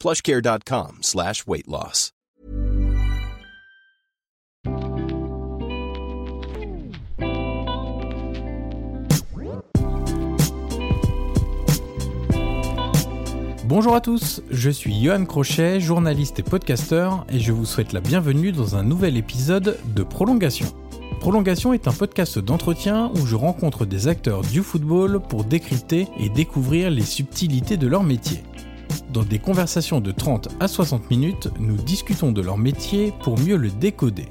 plushcare.com slash weight loss. Bonjour à tous, je suis Johan Crochet, journaliste et podcasteur, et je vous souhaite la bienvenue dans un nouvel épisode de Prolongation. Prolongation est un podcast d'entretien où je rencontre des acteurs du football pour décrypter et découvrir les subtilités de leur métier. Dans des conversations de 30 à 60 minutes, nous discutons de leur métier pour mieux le décoder.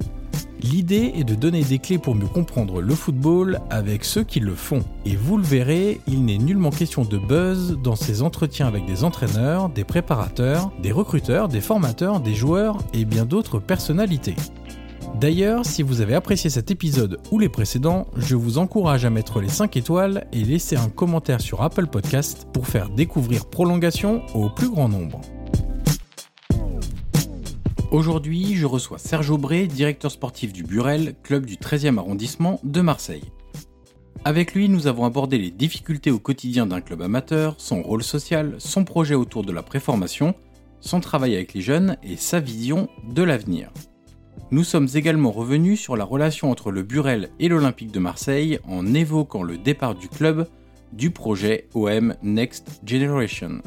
L'idée est de donner des clés pour mieux comprendre le football avec ceux qui le font. Et vous le verrez, il n'est nullement question de buzz dans ces entretiens avec des entraîneurs, des préparateurs, des recruteurs, des formateurs, des joueurs et bien d'autres personnalités. D'ailleurs, si vous avez apprécié cet épisode ou les précédents, je vous encourage à mettre les 5 étoiles et laisser un commentaire sur Apple Podcast pour faire découvrir Prolongation au plus grand nombre. Aujourd'hui, je reçois Serge Aubray, directeur sportif du Burel, club du 13e arrondissement de Marseille. Avec lui, nous avons abordé les difficultés au quotidien d'un club amateur, son rôle social, son projet autour de la préformation, son travail avec les jeunes et sa vision de l'avenir. Nous sommes également revenus sur la relation entre le Burel et l'Olympique de Marseille en évoquant le départ du club du projet OM Next Generation.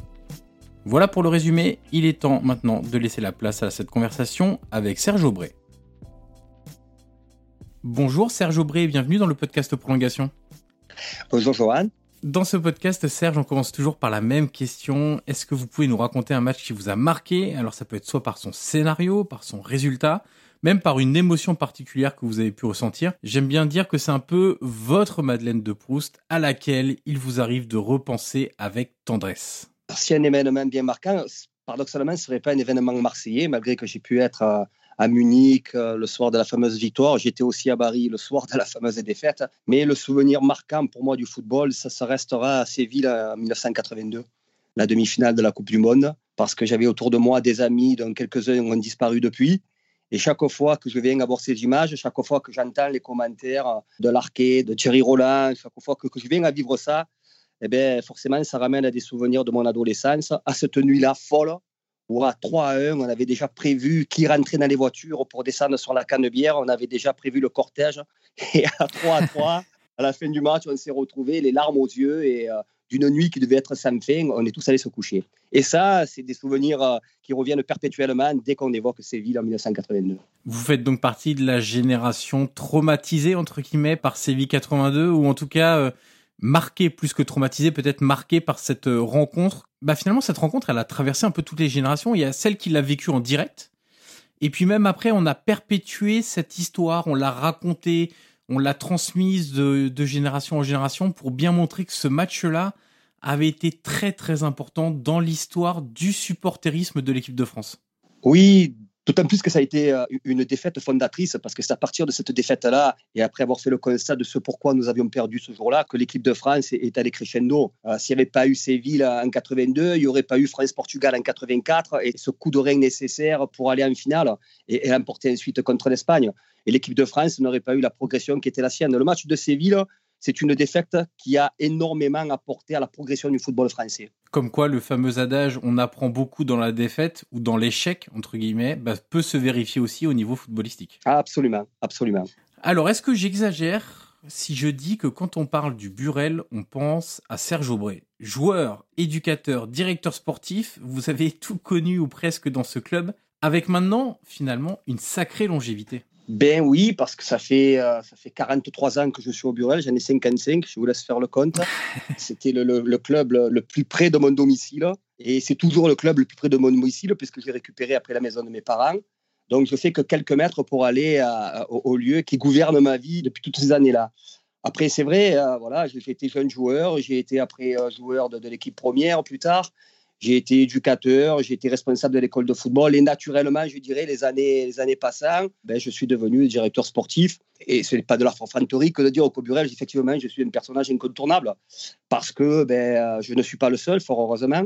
Voilà pour le résumé, il est temps maintenant de laisser la place à cette conversation avec Serge Aubray. Bonjour Serge Aubray et bienvenue dans le podcast Prolongation. Bonjour Johan. Dans ce podcast, Serge, on commence toujours par la même question. Est-ce que vous pouvez nous raconter un match qui vous a marqué? Alors ça peut être soit par son scénario, par son résultat, même par une émotion particulière que vous avez pu ressentir. J'aime bien dire que c'est un peu votre Madeleine de Proust à laquelle il vous arrive de repenser avec tendresse si un événement bien marquant, paradoxalement, ce serait pas un événement marseillais, malgré que j'ai pu être à, Munich euh, le soir de la fameuse victoire. J'étais aussi à Paris le soir de la fameuse défaite. Mais le souvenir marquant pour moi du football, ça, ça restera à Séville en 1982, la demi-finale de la Coupe du Monde, parce que j'avais autour de moi des amis dont quelques-uns ont disparu depuis. Et chaque fois que je viens à voir ces images, chaque fois que j'entends les commentaires de Larquet, de Thierry Roland, chaque fois que je viens à vivre ça, eh bien, forcément, ça ramène à des souvenirs de mon adolescence, à cette nuit-là folle, où à 3 à 1, on avait déjà prévu qui rentrait dans les voitures pour descendre sur la canne-bière, on avait déjà prévu le cortège, et à 3 à 3, à la fin du match, on s'est retrouvés les larmes aux yeux, et euh, d'une nuit qui devait être sans fin, on est tous allés se coucher. Et ça, c'est des souvenirs euh, qui reviennent perpétuellement dès qu'on évoque Séville en 1982. Vous faites donc partie de la génération traumatisée, entre guillemets, par Séville 82, ou en tout cas... Euh, marqué plus que traumatisé, peut-être marqué par cette euh, rencontre? Bah finalement, cette rencontre, elle a traversé un peu toutes les générations. Il y a celle qui l'a vécue en direct. Et puis même après, on a perpétué cette histoire, on l'a racontée, on l'a transmise de, de, génération en génération pour bien montrer que ce match-là avait été très très important dans l'histoire du supporterisme de l'équipe de France. Oui, D'autant plus que ça a été euh, une défaite fondatrice, parce que c'est à partir de cette défaite-là, et après avoir fait le constat de ce pourquoi nous avions perdu ce jour-là, que l'équipe de France est allée crescendo. Euh, s'il n'y avait pas eu Séville en 82, il n'y aurait pas eu France-Portugal en 84, et ce coup de rein nécessaire pour aller en finale et, et l'emporter ensuite contre l'Espagne. Et l'équipe de France n'aurait pas eu la progression qui était la sienne. Le match de Séville, c'est une défaite qui a énormément apporté à la progression du football français. Comme quoi, le fameux adage on apprend beaucoup dans la défaite ou dans l'échec, entre guillemets, bah, peut se vérifier aussi au niveau footballistique. Absolument, absolument. Alors, est-ce que j'exagère si je dis que quand on parle du Burel, on pense à Serge Aubray? Joueur, éducateur, directeur sportif, vous avez tout connu ou presque dans ce club, avec maintenant, finalement, une sacrée longévité. Ben oui, parce que ça fait, euh, ça fait 43 ans que je suis au Burel, j'en ai 55, je vous laisse faire le compte. C'était le, le, club le, plus près de mon domicile, et c'est toujours le club le plus près de mon domicile, puisque j'ai récupéré après la maison de mes parents. Donc je fais que quelques mètres pour aller au, lieu qui gouverne ma vie depuis toutes ces années-là. Après, c'est vrai, euh, voilà, j'ai été jeune joueur, j'ai été après euh, joueur de, de l'équipe première plus tard. J'ai été éducateur, j'ai été responsable de l'école de football et naturellement, je dirais, les années, les années passant, ben, je suis devenu directeur sportif. Et ce n'est pas de la fanfanterie que de dire au Coburel, effectivement, je suis un personnage incontournable parce que ben, je ne suis pas le seul, fort heureusement.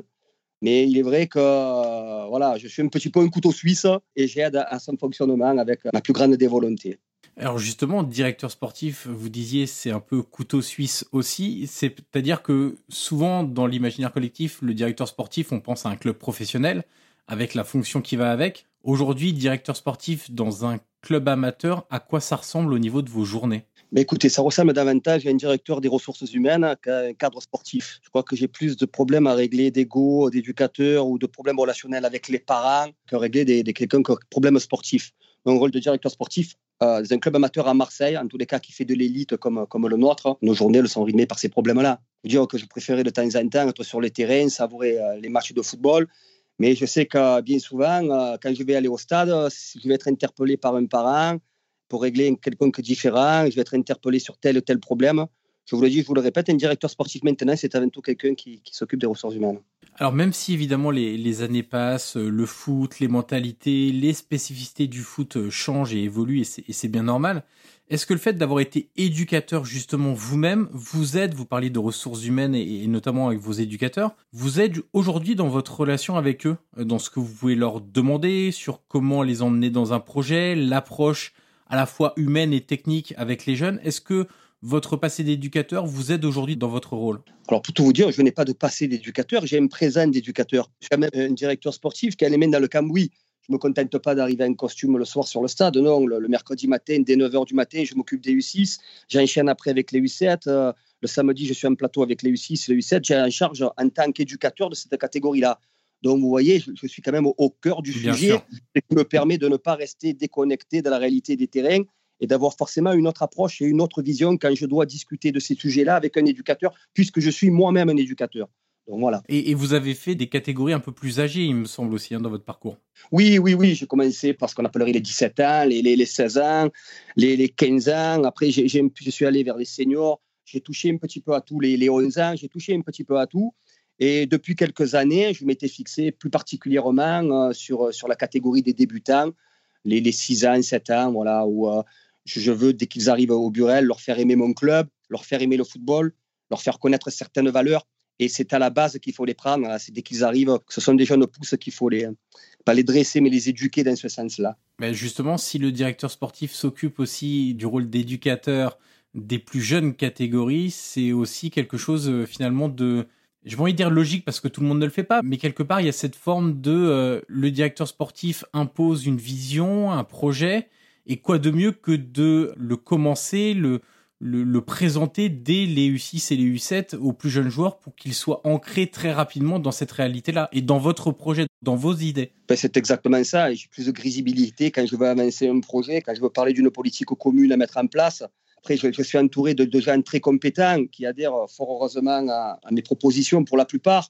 Mais il est vrai que voilà, je suis un petit peu un couteau suisse et j'aide à, son fonctionnement avec la plus grande des. Alors justement, directeur sportif, vous disiez c'est un peu couteau suisse aussi. C'est-à-dire que souvent dans l'imaginaire collectif, le directeur sportif, on pense à un club professionnel avec la fonction qui va avec. Aujourd'hui, directeur sportif dans un club amateur, à quoi ça ressemble au niveau de vos journées? Écoutez, ça ressemble davantage à un directeur des ressources humaines qu'à un cadre sportif. Je crois que j'ai plus de problèmes à régler d'ego, d'éducateur ou de problèmes relationnels avec les parents que régler des, des quelqu'un. Un rôle de directeur sportif euh, dans un club amateur à Marseille, en tous les cas qui fait de l'élite comme, comme le nôtre, nos journées le sont rythmées par ces problèmes-là. Dire que je préférais de temps en temps être sur les terrains, savourer euh, les matchs de football, mais je sais que bien souvent, euh, quand je vais aller au stade, je vais être interpellé par un parent, pour régler quelconque différent, je vais être interpellé sur tel ou tel problème. Je vous le dis, je vous le répète, un directeur sportif maintenant, c'est avant tout quelqu'un qui, s'occupe des ressources humaines. Alors même si évidemment les, années passent, le foot, les mentalités, les spécificités du foot changent et évoluent, et c'est bien normal, est-ce que le fait d'avoir été éducateur justement vous-même vous aide, vous parliez de ressources humaines et, notamment avec vos éducateurs, vous aide aujourd'hui dans votre relation avec eux, dans ce que vous pouvez leur demander, sur comment les emmener dans un projet, l'approche à la fois humaine et technique avec les jeunes? Est-ce que votre passé d'éducateur vous aide aujourd'hui dans votre rôle? Alors, pour tout vous dire, je n'ai pas de passé d'éducateur, j'ai un présent d'éducateur. Je suis même un directeur sportif qui a les mains dans le cambouis. Je ne me contente pas d'arriver en costume le soir sur le stade. Non, le, mercredi matin, dès 9h du matin, je m'occupe des U6. J'enchaîne après avec les U7. Euh, le samedi, je suis en plateau avec les U6 et les U7. J'ai en charge en tant qu'éducateur de cette catégorie-là. Donc, vous voyez, je, suis quand même au, cœur du sujet, ce qui me permet de ne pas rester déconnecté de la réalité des terrains et d'avoir forcément une autre approche et une autre vision quand je dois discuter de ces sujets-là avec un éducateur, puisque je suis moi-même un éducateur. Donc voilà. Et, vous avez fait des catégories un peu plus âgées, il me semble aussi, hein, dans votre parcours. Oui, oui, oui. J'ai commencé par ce qu'on appellerait les 17 ans, les, les, 16 ans, les, les 15 ans. Après, j'ai, je suis allé vers les seniors. J'ai touché un petit peu à tout, les, les 11 ans. J'ai touché un petit peu à tout. Et depuis quelques années, je m'étais fixé plus particulièrement euh, sur, euh, sur la catégorie des débutants, les, les 6 ans, 7 ans, voilà, où euh, je veux, dès qu'ils arrivent au Burel, leur faire aimer mon club, leur faire aimer le football, leur faire connaître certaines valeurs. Et c'est à la base qu'il faut les prendre. C'est dès qu'ils arrivent, ce sont des jeunes pousses qu'il faut les, pas les dresser, mais les éduquer dans ce sens-là. Mais justement, si le directeur sportif s'occupe aussi du rôle d'éducateur des plus jeunes catégories, c'est aussi quelque chose finalement de je vais envie de dire logique parce que tout le monde ne le fait pas, mais quelque part, il y a cette forme de euh, le directeur sportif impose une vision, un projet, et quoi de mieux que de le commencer, le, le, présenter dès les U6 et les U7 aux plus jeunes joueurs pour qu'ils soient ancrés très rapidement dans cette réalité-là et dans votre projet, dans vos idées? Ben, c'est exactement ça. J'ai plus de visibilité quand je veux avancer un projet, quand je veux parler d'une politique commune à mettre en place. Après, je, suis entouré de, gens très compétents qui adhèrent fort heureusement à, mes propositions pour la plupart.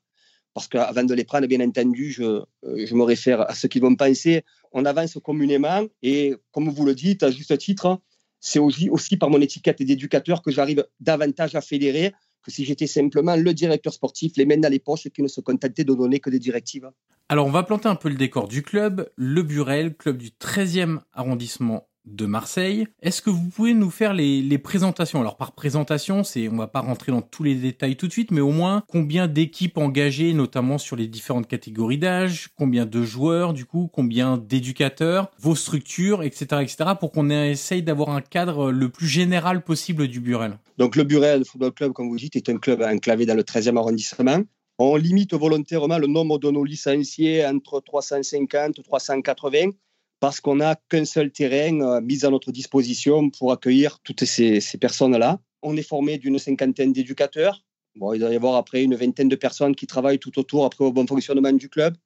Parce qu'avant de les prendre, bien entendu, je, euh, je me réfère à ce qu'ils vont penser. On avance communément et, comme vous le dites, à juste titre, c'est aussi, par mon étiquette d'éducateur que j'arrive davantage à fédérer que si j'étais simplement le directeur sportif, les mains dans les poches et qui ne se contentait de donner que des directives. Alors, on va planter un peu le décor du club, le Burel, club du 13e arrondissement de Marseille. Est-ce que vous pouvez nous faire les, présentations? Alors par présentation, c'est on va pas rentrer dans tous les détails tout de suite, mais au moins combien d'équipes engagées, notamment sur les différentes catégories d'âge, combien de joueurs du coup, combien d'éducateurs, vos structures, etc., etc., pour qu'on essaye d'avoir un cadre le plus général possible du Burel? Donc le Burel Football Club, comme vous dites, est un club enclavé dans le 13e arrondissement. On limite volontairement le nombre de nos licenciés entre 350 et 380 parce qu'on n'a qu'un seul terrain euh, mis à notre disposition pour accueillir toutes ces, personnes-là. on est formé d'une cinquantaine d'éducateurs. Bon, il doit y avoir après une vingtaine de personnes qui travaillent tout autour après au bon fonctionnement du club.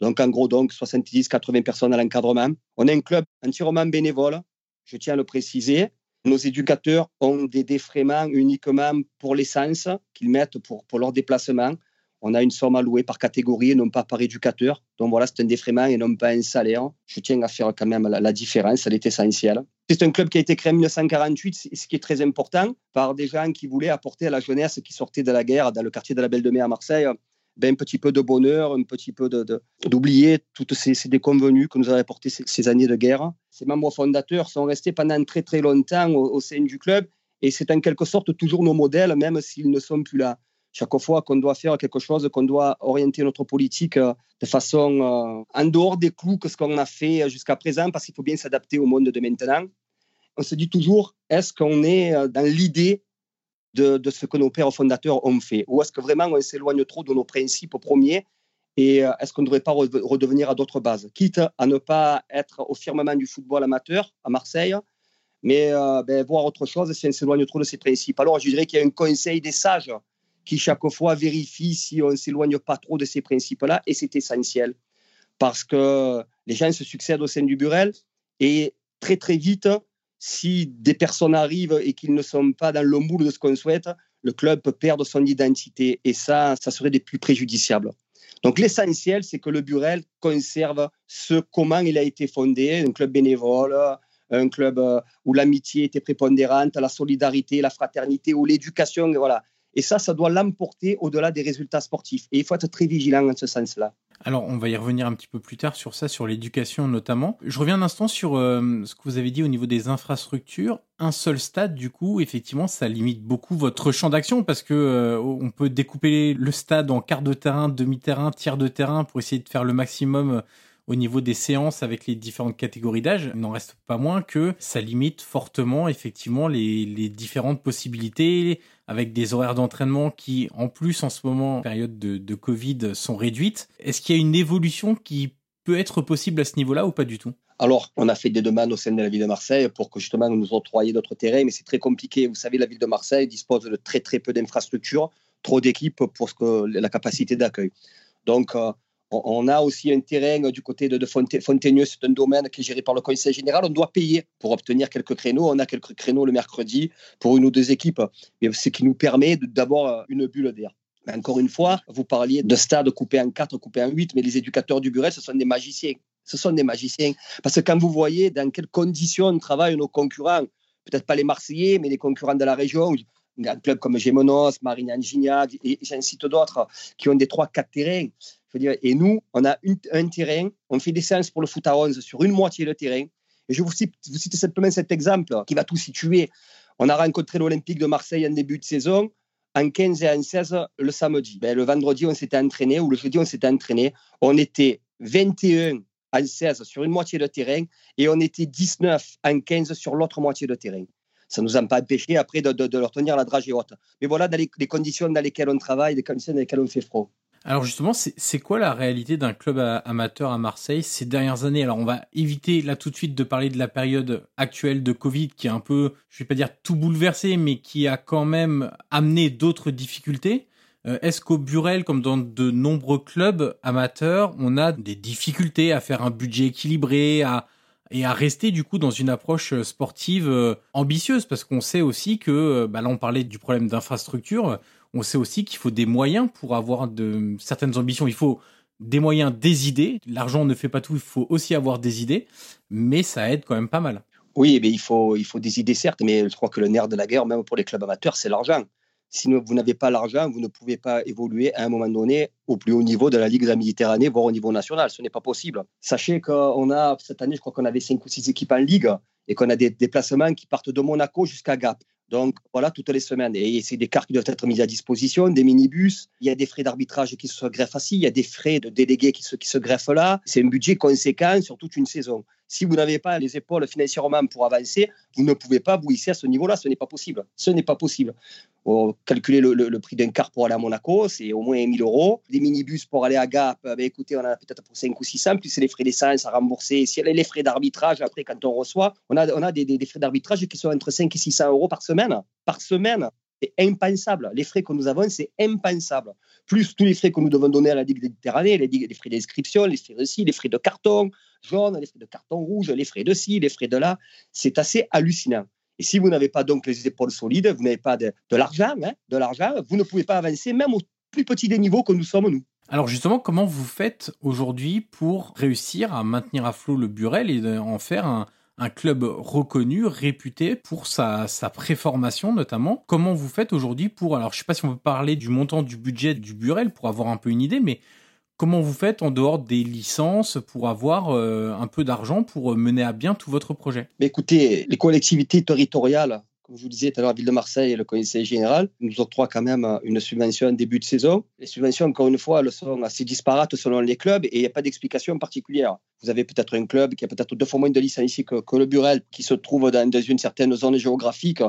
Donc, en gros, donc 70-80 personnes à l'encadrement. On est un club entièrement bénévole, je tiens à le préciser. Nos éducateurs ont des défraiements uniquement pour l'essence qu'ils mettent pour, pour leur déplacement. On a une somme allouée par catégorie et non pas par éducateur. Donc voilà, c'est un défraiement et non pas un salaire. Je tiens à faire quand même la, différence, elle est essentielle. C'est un club qui a été créé en 1948, ce qui est très important, par des gens qui voulaient apporter à la jeunesse qui sortait de la guerre dans le quartier de la Belle de Mai à Marseille ben, un petit peu de bonheur, un petit peu d'oublier toutes ces, ces, déconvenues que nous avaient apporté ces, années de guerre. Ces membres fondateurs sont restés pendant très très longtemps au, sein du club et c'est en quelque sorte toujours nos modèles, même s'ils ne sont plus là. Chaque fois qu'on doit faire quelque chose, qu'on doit orienter notre politique euh, de façon euh, en dehors des clous que ce qu'on a fait jusqu'à présent, parce qu'il faut bien s'adapter au monde de maintenant, on se dit toujours, est-ce qu'on est euh, dans l'idée de, ce que nos pères fondateurs ont fait? Ou est-ce que vraiment on s'éloigne trop de nos principes premiers et euh, est-ce qu'on ne devrait pas redevenir à d'autres bases? Quitte à ne pas être au firmament du football amateur à Marseille, mais euh, ben, voir autre chose si on s'éloigne trop de ces principes. Alors je dirais qu'il y a un conseil des sages qui chaque fois vérifie si on ne s'éloigne pas trop de ces principes-là, et c'est essentiel, parce que les gens se succèdent au sein du Burel, et très très vite, si des personnes arrivent et qu'ils ne sont pas dans le moule de ce qu'on souhaite, le club peut perdre son identité et ça, ça serait des plus préjudiciables. Donc l'essentiel, c'est que le Burel conserve ce comment il a été fondé, un club bénévole, un club euh, où l'amitié était prépondérante, la solidarité, la fraternité, où l'éducation, voilà. Et ça, ça doit l'emporter au-delà des résultats sportifs. Et il faut être très vigilant en ce sens-là. Alors, on va y revenir un petit peu plus tard sur ça, sur l'éducation notamment. Je reviens un instant sur euh, ce que vous avez dit au niveau des infrastructures. Un seul stade, du coup, effectivement, ça limite beaucoup votre champ d'action parce que euh, on peut découper le stade en quart de terrain, demi-terrain, tiers de terrain pour essayer de faire le maximum au niveau des séances avec les différentes catégories d'âge, il n'en reste pas moins que ça limite fortement effectivement les, différentes possibilités avec des horaires d'entraînement qui, en plus en ce moment, période de, de Covid, sont réduites. Est-ce qu'il y a une évolution qui peut être possible à ce niveau-là ou pas du tout? Alors, on a fait des demandes au sein de la ville de Marseille pour que justement nous octroyions d'autres terrains, mais c'est très compliqué. Vous savez, la ville de Marseille dispose de très très peu d'infrastructures, trop d'équipes pour ce que, la capacité d'accueil. Donc, euh, on a aussi un terrain du côté de, Fontaineux, c'est un domaine qui est géré par le conseil général. On doit payer pour obtenir quelques créneaux. On a quelques créneaux le mercredi pour une ou deux équipes, ce qui nous permet d'avoir une bulle d'air. encore une fois, vous parliez de stade coupé en quatre, coupé en huit, mais les éducateurs du Burel, ce sont des magiciens. Ce sont des magiciens. Parce que quand vous voyez dans quelles conditions travaillent nos concurrents, peut-être pas les Marseillais, mais les concurrents de la région, un club comme Gémenos, Marine Gignac, et j'en cite d'autres, qui ont des et nous, on a un terrain, on fait des séances pour le foot à 11 sur une moitié de terrain. Et je vous cite, vous cite simplement cet exemple qui va tout situer. On a rencontré l'Olympique de Marseille en début de saison, en 15 et en 16 le samedi. Ben, le vendredi, on s'était entraîné, ou le jeudi, on s'était entraîné. On était 21 en 16 sur une moitié de terrain et on était 19 en 15 sur l'autre moitié de terrain. Ça ne nous a pas empêché après de, leur tenir la dragée haute. Mais voilà dans les, les, conditions dans lesquelles on travaille, les conditions dans lesquelles on fait froid. Alors justement, c'est quoi la réalité d'un club amateur à Marseille ces dernières années? Alors on va éviter là tout de suite de parler de la période actuelle de Covid qui est un peu, je vais pas dire tout bouleversé, mais qui a quand même amené d'autres difficultés. Euh, est-ce qu'au Burel, comme dans de nombreux clubs amateurs, on a des difficultés à faire un budget équilibré, à, et à rester du coup dans une approche sportive euh, ambitieuse? Parce qu'on sait aussi que, euh, bah là on parlait du problème d'infrastructure, on sait aussi qu'il faut des moyens pour avoir de certaines ambitions. Il faut des moyens, des idées. L'argent ne fait pas tout, il faut aussi avoir des idées, mais ça aide quand même pas mal. Oui, mais il faut, il faut des idées, certes, mais je crois que le nerf de la guerre, même pour les clubs amateurs, c'est l'argent. Si vous n'avez pas l'argent, vous ne pouvez pas évoluer à un moment donné au plus haut niveau de la Ligue de la Méditerranée, voire au niveau national. Ce n'est pas possible. Sachez qu'on a, cette année, je crois qu'on avait cinq ou six équipes en Ligue et qu'on a des déplacements qui partent de Monaco jusqu'à Gap. Donc voilà, toutes les semaines. Et c'est des cartes qui doivent être mises à disposition, des minibus. Il y a des frais d'arbitrage qui se greffent assis, il y a des frais de délégués qui se, qui se greffent là. C'est un budget conséquent sur toute une saison. Si vous n'avez pas les épaules financièrement pour avancer, vous ne pouvez pas vous hisser à ce niveau-là. Ce n'est pas possible. Ce n'est pas possible. calculer le, prix d'un car pour aller à Monaco, c'est au moins 1000 euros. Des minibus pour aller à Gap, ben écoutez, on en a peut-être pour 5 ou 600, plus les frais d'essence à rembourser. Les frais d'arbitrage, après, quand on reçoit, on a, on a des, des, frais d'arbitrage qui sont entre 5 et 600 euros par semaine. Par semaine. Impensable. Les frais que nous avons, c'est impensable. Plus tous les frais que nous devons donner à la Ligue méditerranée, les, les frais d'inscription, les frais de ci, les frais de carton jaune, les frais de carton rouge, les frais de ci, les frais de là. C'est assez hallucinant. Et si vous n'avez pas donc les épaules solides, vous n'avez pas de, l'argent, hein, de l'argent, vous ne pouvez pas avancer même au plus petit des niveaux que nous sommes nous. Alors justement, comment vous faites aujourd'hui pour réussir à maintenir à flot le Burel et en faire un, un club reconnu, réputé pour sa, préformation notamment. Comment vous faites aujourd'hui pour, alors je sais pas si on peut parler du montant du budget du Burel pour avoir un peu une idée, mais comment vous faites en dehors des licences pour avoir euh, un peu d'argent pour mener à bien tout votre projet? Écoutez, les collectivités territoriales comme je vous disais tout à l'heure, la ville de Marseille et le conseil général nous octroient quand même euh, une subvention début de saison. Les subventions, encore une fois, elles sont assez disparates selon les clubs et il n'y a pas d'explication particulière. Vous avez peut-être un club qui a peut-être deux fois moins de licenciés que, que le Burel, qui se trouve dans, une certaine zone géographique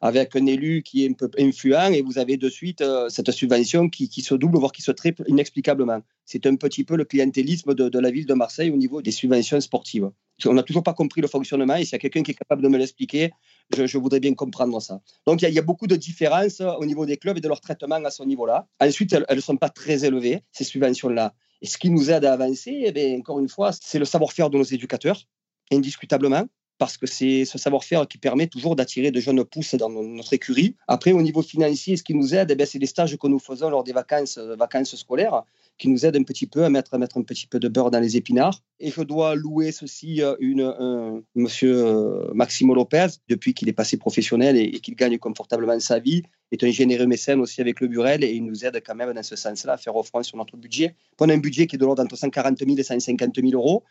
avec un élu qui est un peu influent et vous avez de suite euh, cette subvention qui, se double, voire qui se triple inexplicablement. C'est un petit peu le clientélisme de la ville de Marseille au niveau des subventions sportives. On n'a toujours pas compris le fonctionnement et s'il y a quelqu'un qui est capable de me l'expliquer, je, voudrais bien comprendre ça. Donc, il y, a beaucoup de différences au niveau des clubs et de leur traitement à ce niveau-là. Ensuite, elles ne sont pas très élevées, ces subventions-là. Et ce qui nous aide à avancer, eh encore une fois, c'est le savoir-faire de nos éducateurs, indiscutablement parce que c'est ce savoir-faire qui permet toujours d'attirer de jeunes pousses dans notre écurie. Après, au niveau financier, ce qui nous aide, eh c'est les stages que nous faisons lors des vacances, euh, vacances scolaires qui nous aident un petit peu à mettre, à mettre un petit peu de beurre dans les épinards. Et je dois louer ceci euh, une, un, monsieur euh, Maximo Lopez, depuis qu'il est passé professionnel et, qu'il gagne confortablement sa vie, est un généreux mécène aussi avec le Burel et il nous aide quand même dans ce sens-là à faire offrande sur notre budget. On a un budget qui est de l'ordre entre 140 000 et 150 000 euros,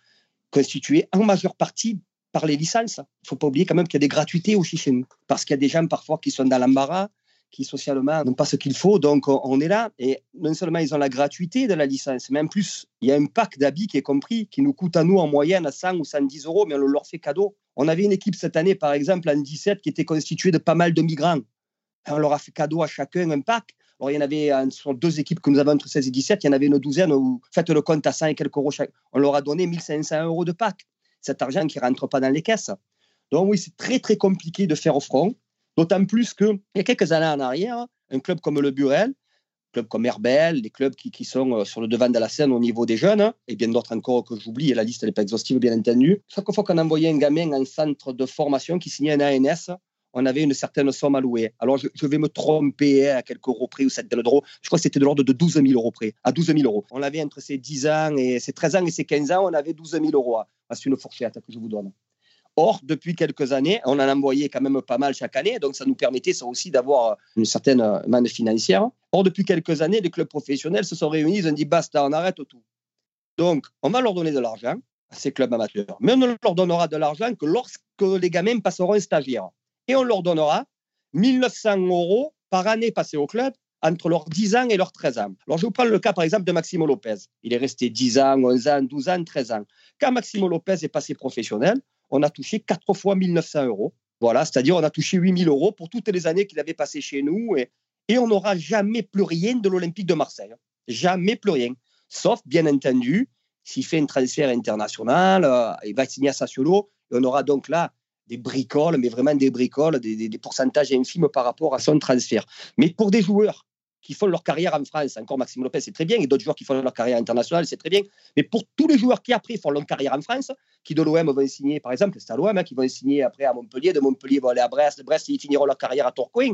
constitué en majeure partie par les licences. Il ne faut pas oublier quand même qu'il y a des gratuités aussi chez nous, parce qu'il y a des gens parfois qui sont dans l'embarras, qui socialement n'ont pas ce qu'il faut, donc on est là. Et non seulement ils ont la gratuité de la licence, mais en plus, il y a un pack d'habits qui est compris, qui nous coûte à nous en moyenne à 100 ou 110 euros, mais on leur fait cadeau. On avait une équipe cette année, par exemple, en 17, qui était constituée de pas mal de migrants. On leur a fait cadeau à chacun un pack. Alors, il y en avait sur deux équipes que nous avons entre 16 et 17, il y en avait une douzaine où faites le compte à 100 et quelques euros chaque. On leur a donné 1500 euros de pack cet argent qui ne rentre pas dans les caisses. Donc oui, c'est très très compliqué de faire au front, d'autant plus qu'il y a quelques années en arrière, un club comme le Burel, club comme Herbel, des clubs qui, qui, sont euh, sur le devant de la scène au niveau des jeunes, et bien d'autres encore que j'oublie, et la liste n'est pas exhaustive bien entendu. Chaque fois qu'on envoyait un gamin en centre de formation qui signait un ANS, on avait une certaine somme louer. Alors, je, vais me tromper hein, à quelques euros près, ou cette de l'euro. Je crois que c'était de l'ordre de 12 000 euros près, à 12 000 euros. On avait entre ces 10 ans et ces 13 ans et ces 15 ans, on avait 12 000 euros. C'est une fourchette que je vous donne. Or, depuis quelques années, on en envoyait quand même pas mal chaque année, donc ça nous permettait ça aussi d'avoir une certaine manne financière. Or, depuis quelques années, les clubs professionnels se sont réunis, ils ont dit basta, on arrête tout. Donc, on va leur donner de l'argent à ces clubs amateurs, mais on ne leur donnera de l'argent que lorsque les gamins passeront un stagiaire et on leur donnera 1900 euros par année passée au club entre leurs 10 ans et leurs 13 ans. Alors, je vous prends le cas, par exemple, de Maximo Lopez. Il est resté 10 ans, 11 ans, 12 ans, 13 ans. Quand Maximo Lopez est passé professionnel, on a touché 4 fois 1900 euros. Voilà, c'est-à-dire on a touché 8000 euros pour toutes les années qu'il avait passé chez nous et, on n'aura jamais plus rien de l'Olympique de Marseille. Jamais plus rien. Sauf, bien entendu, s'il fait un transfert international, euh, il va signer à Sassuolo et on aura donc là des bricoles, mais vraiment des bricoles, des, pourcentages infimes par rapport à son transfert. Mais pour des joueurs qui font leur carrière en France, encore Maxime Lopez, c'est très bien, et d'autres joueurs qui font leur carrière internationale, c'est très bien. Mais pour tous les joueurs qui après font leur carrière en France, qui de l'OM vont signer, par exemple, c'est à l'OM, hein, qui vont signer après à Montpellier, de Montpellier vont aller à Brest, de Brest, ils finiront leur carrière à Tourcoing,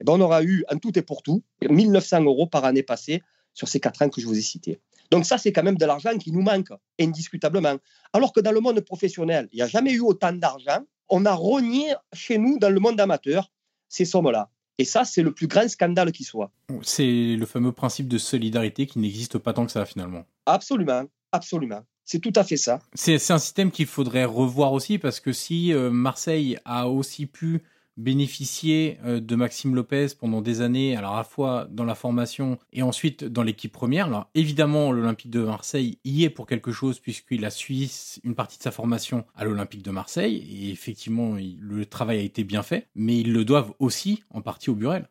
eh ben, on aura eu en tout et pour tout 1900 euros par année passée sur ces quatre ans que je vous ai cités. Donc ça, c'est quand même de l'argent qui nous manque, indiscutablement. Alors que dans le monde professionnel, il n'y a jamais eu autant d'argent on a rogné chez nous, dans le monde amateur, ces sommes-là. Et ça, c'est le plus grand scandale qui soit. C'est le fameux principe de solidarité qui n'existe pas tant que ça, finalement. Absolument, absolument. C'est tout à fait ça. C'est un système qu'il faudrait revoir aussi, parce que si euh, Marseille a aussi pu bénéficié euh, de Maxime Lopez pendant des années, alors à la fois dans la formation et ensuite dans l'équipe première. Alors évidemment, l'Olympique de Marseille y est pour quelque chose puisqu'il a suivi une partie de sa formation à l'Olympique de Marseille et effectivement, le travail a été bien fait, mais ils le doivent aussi en partie au Burel.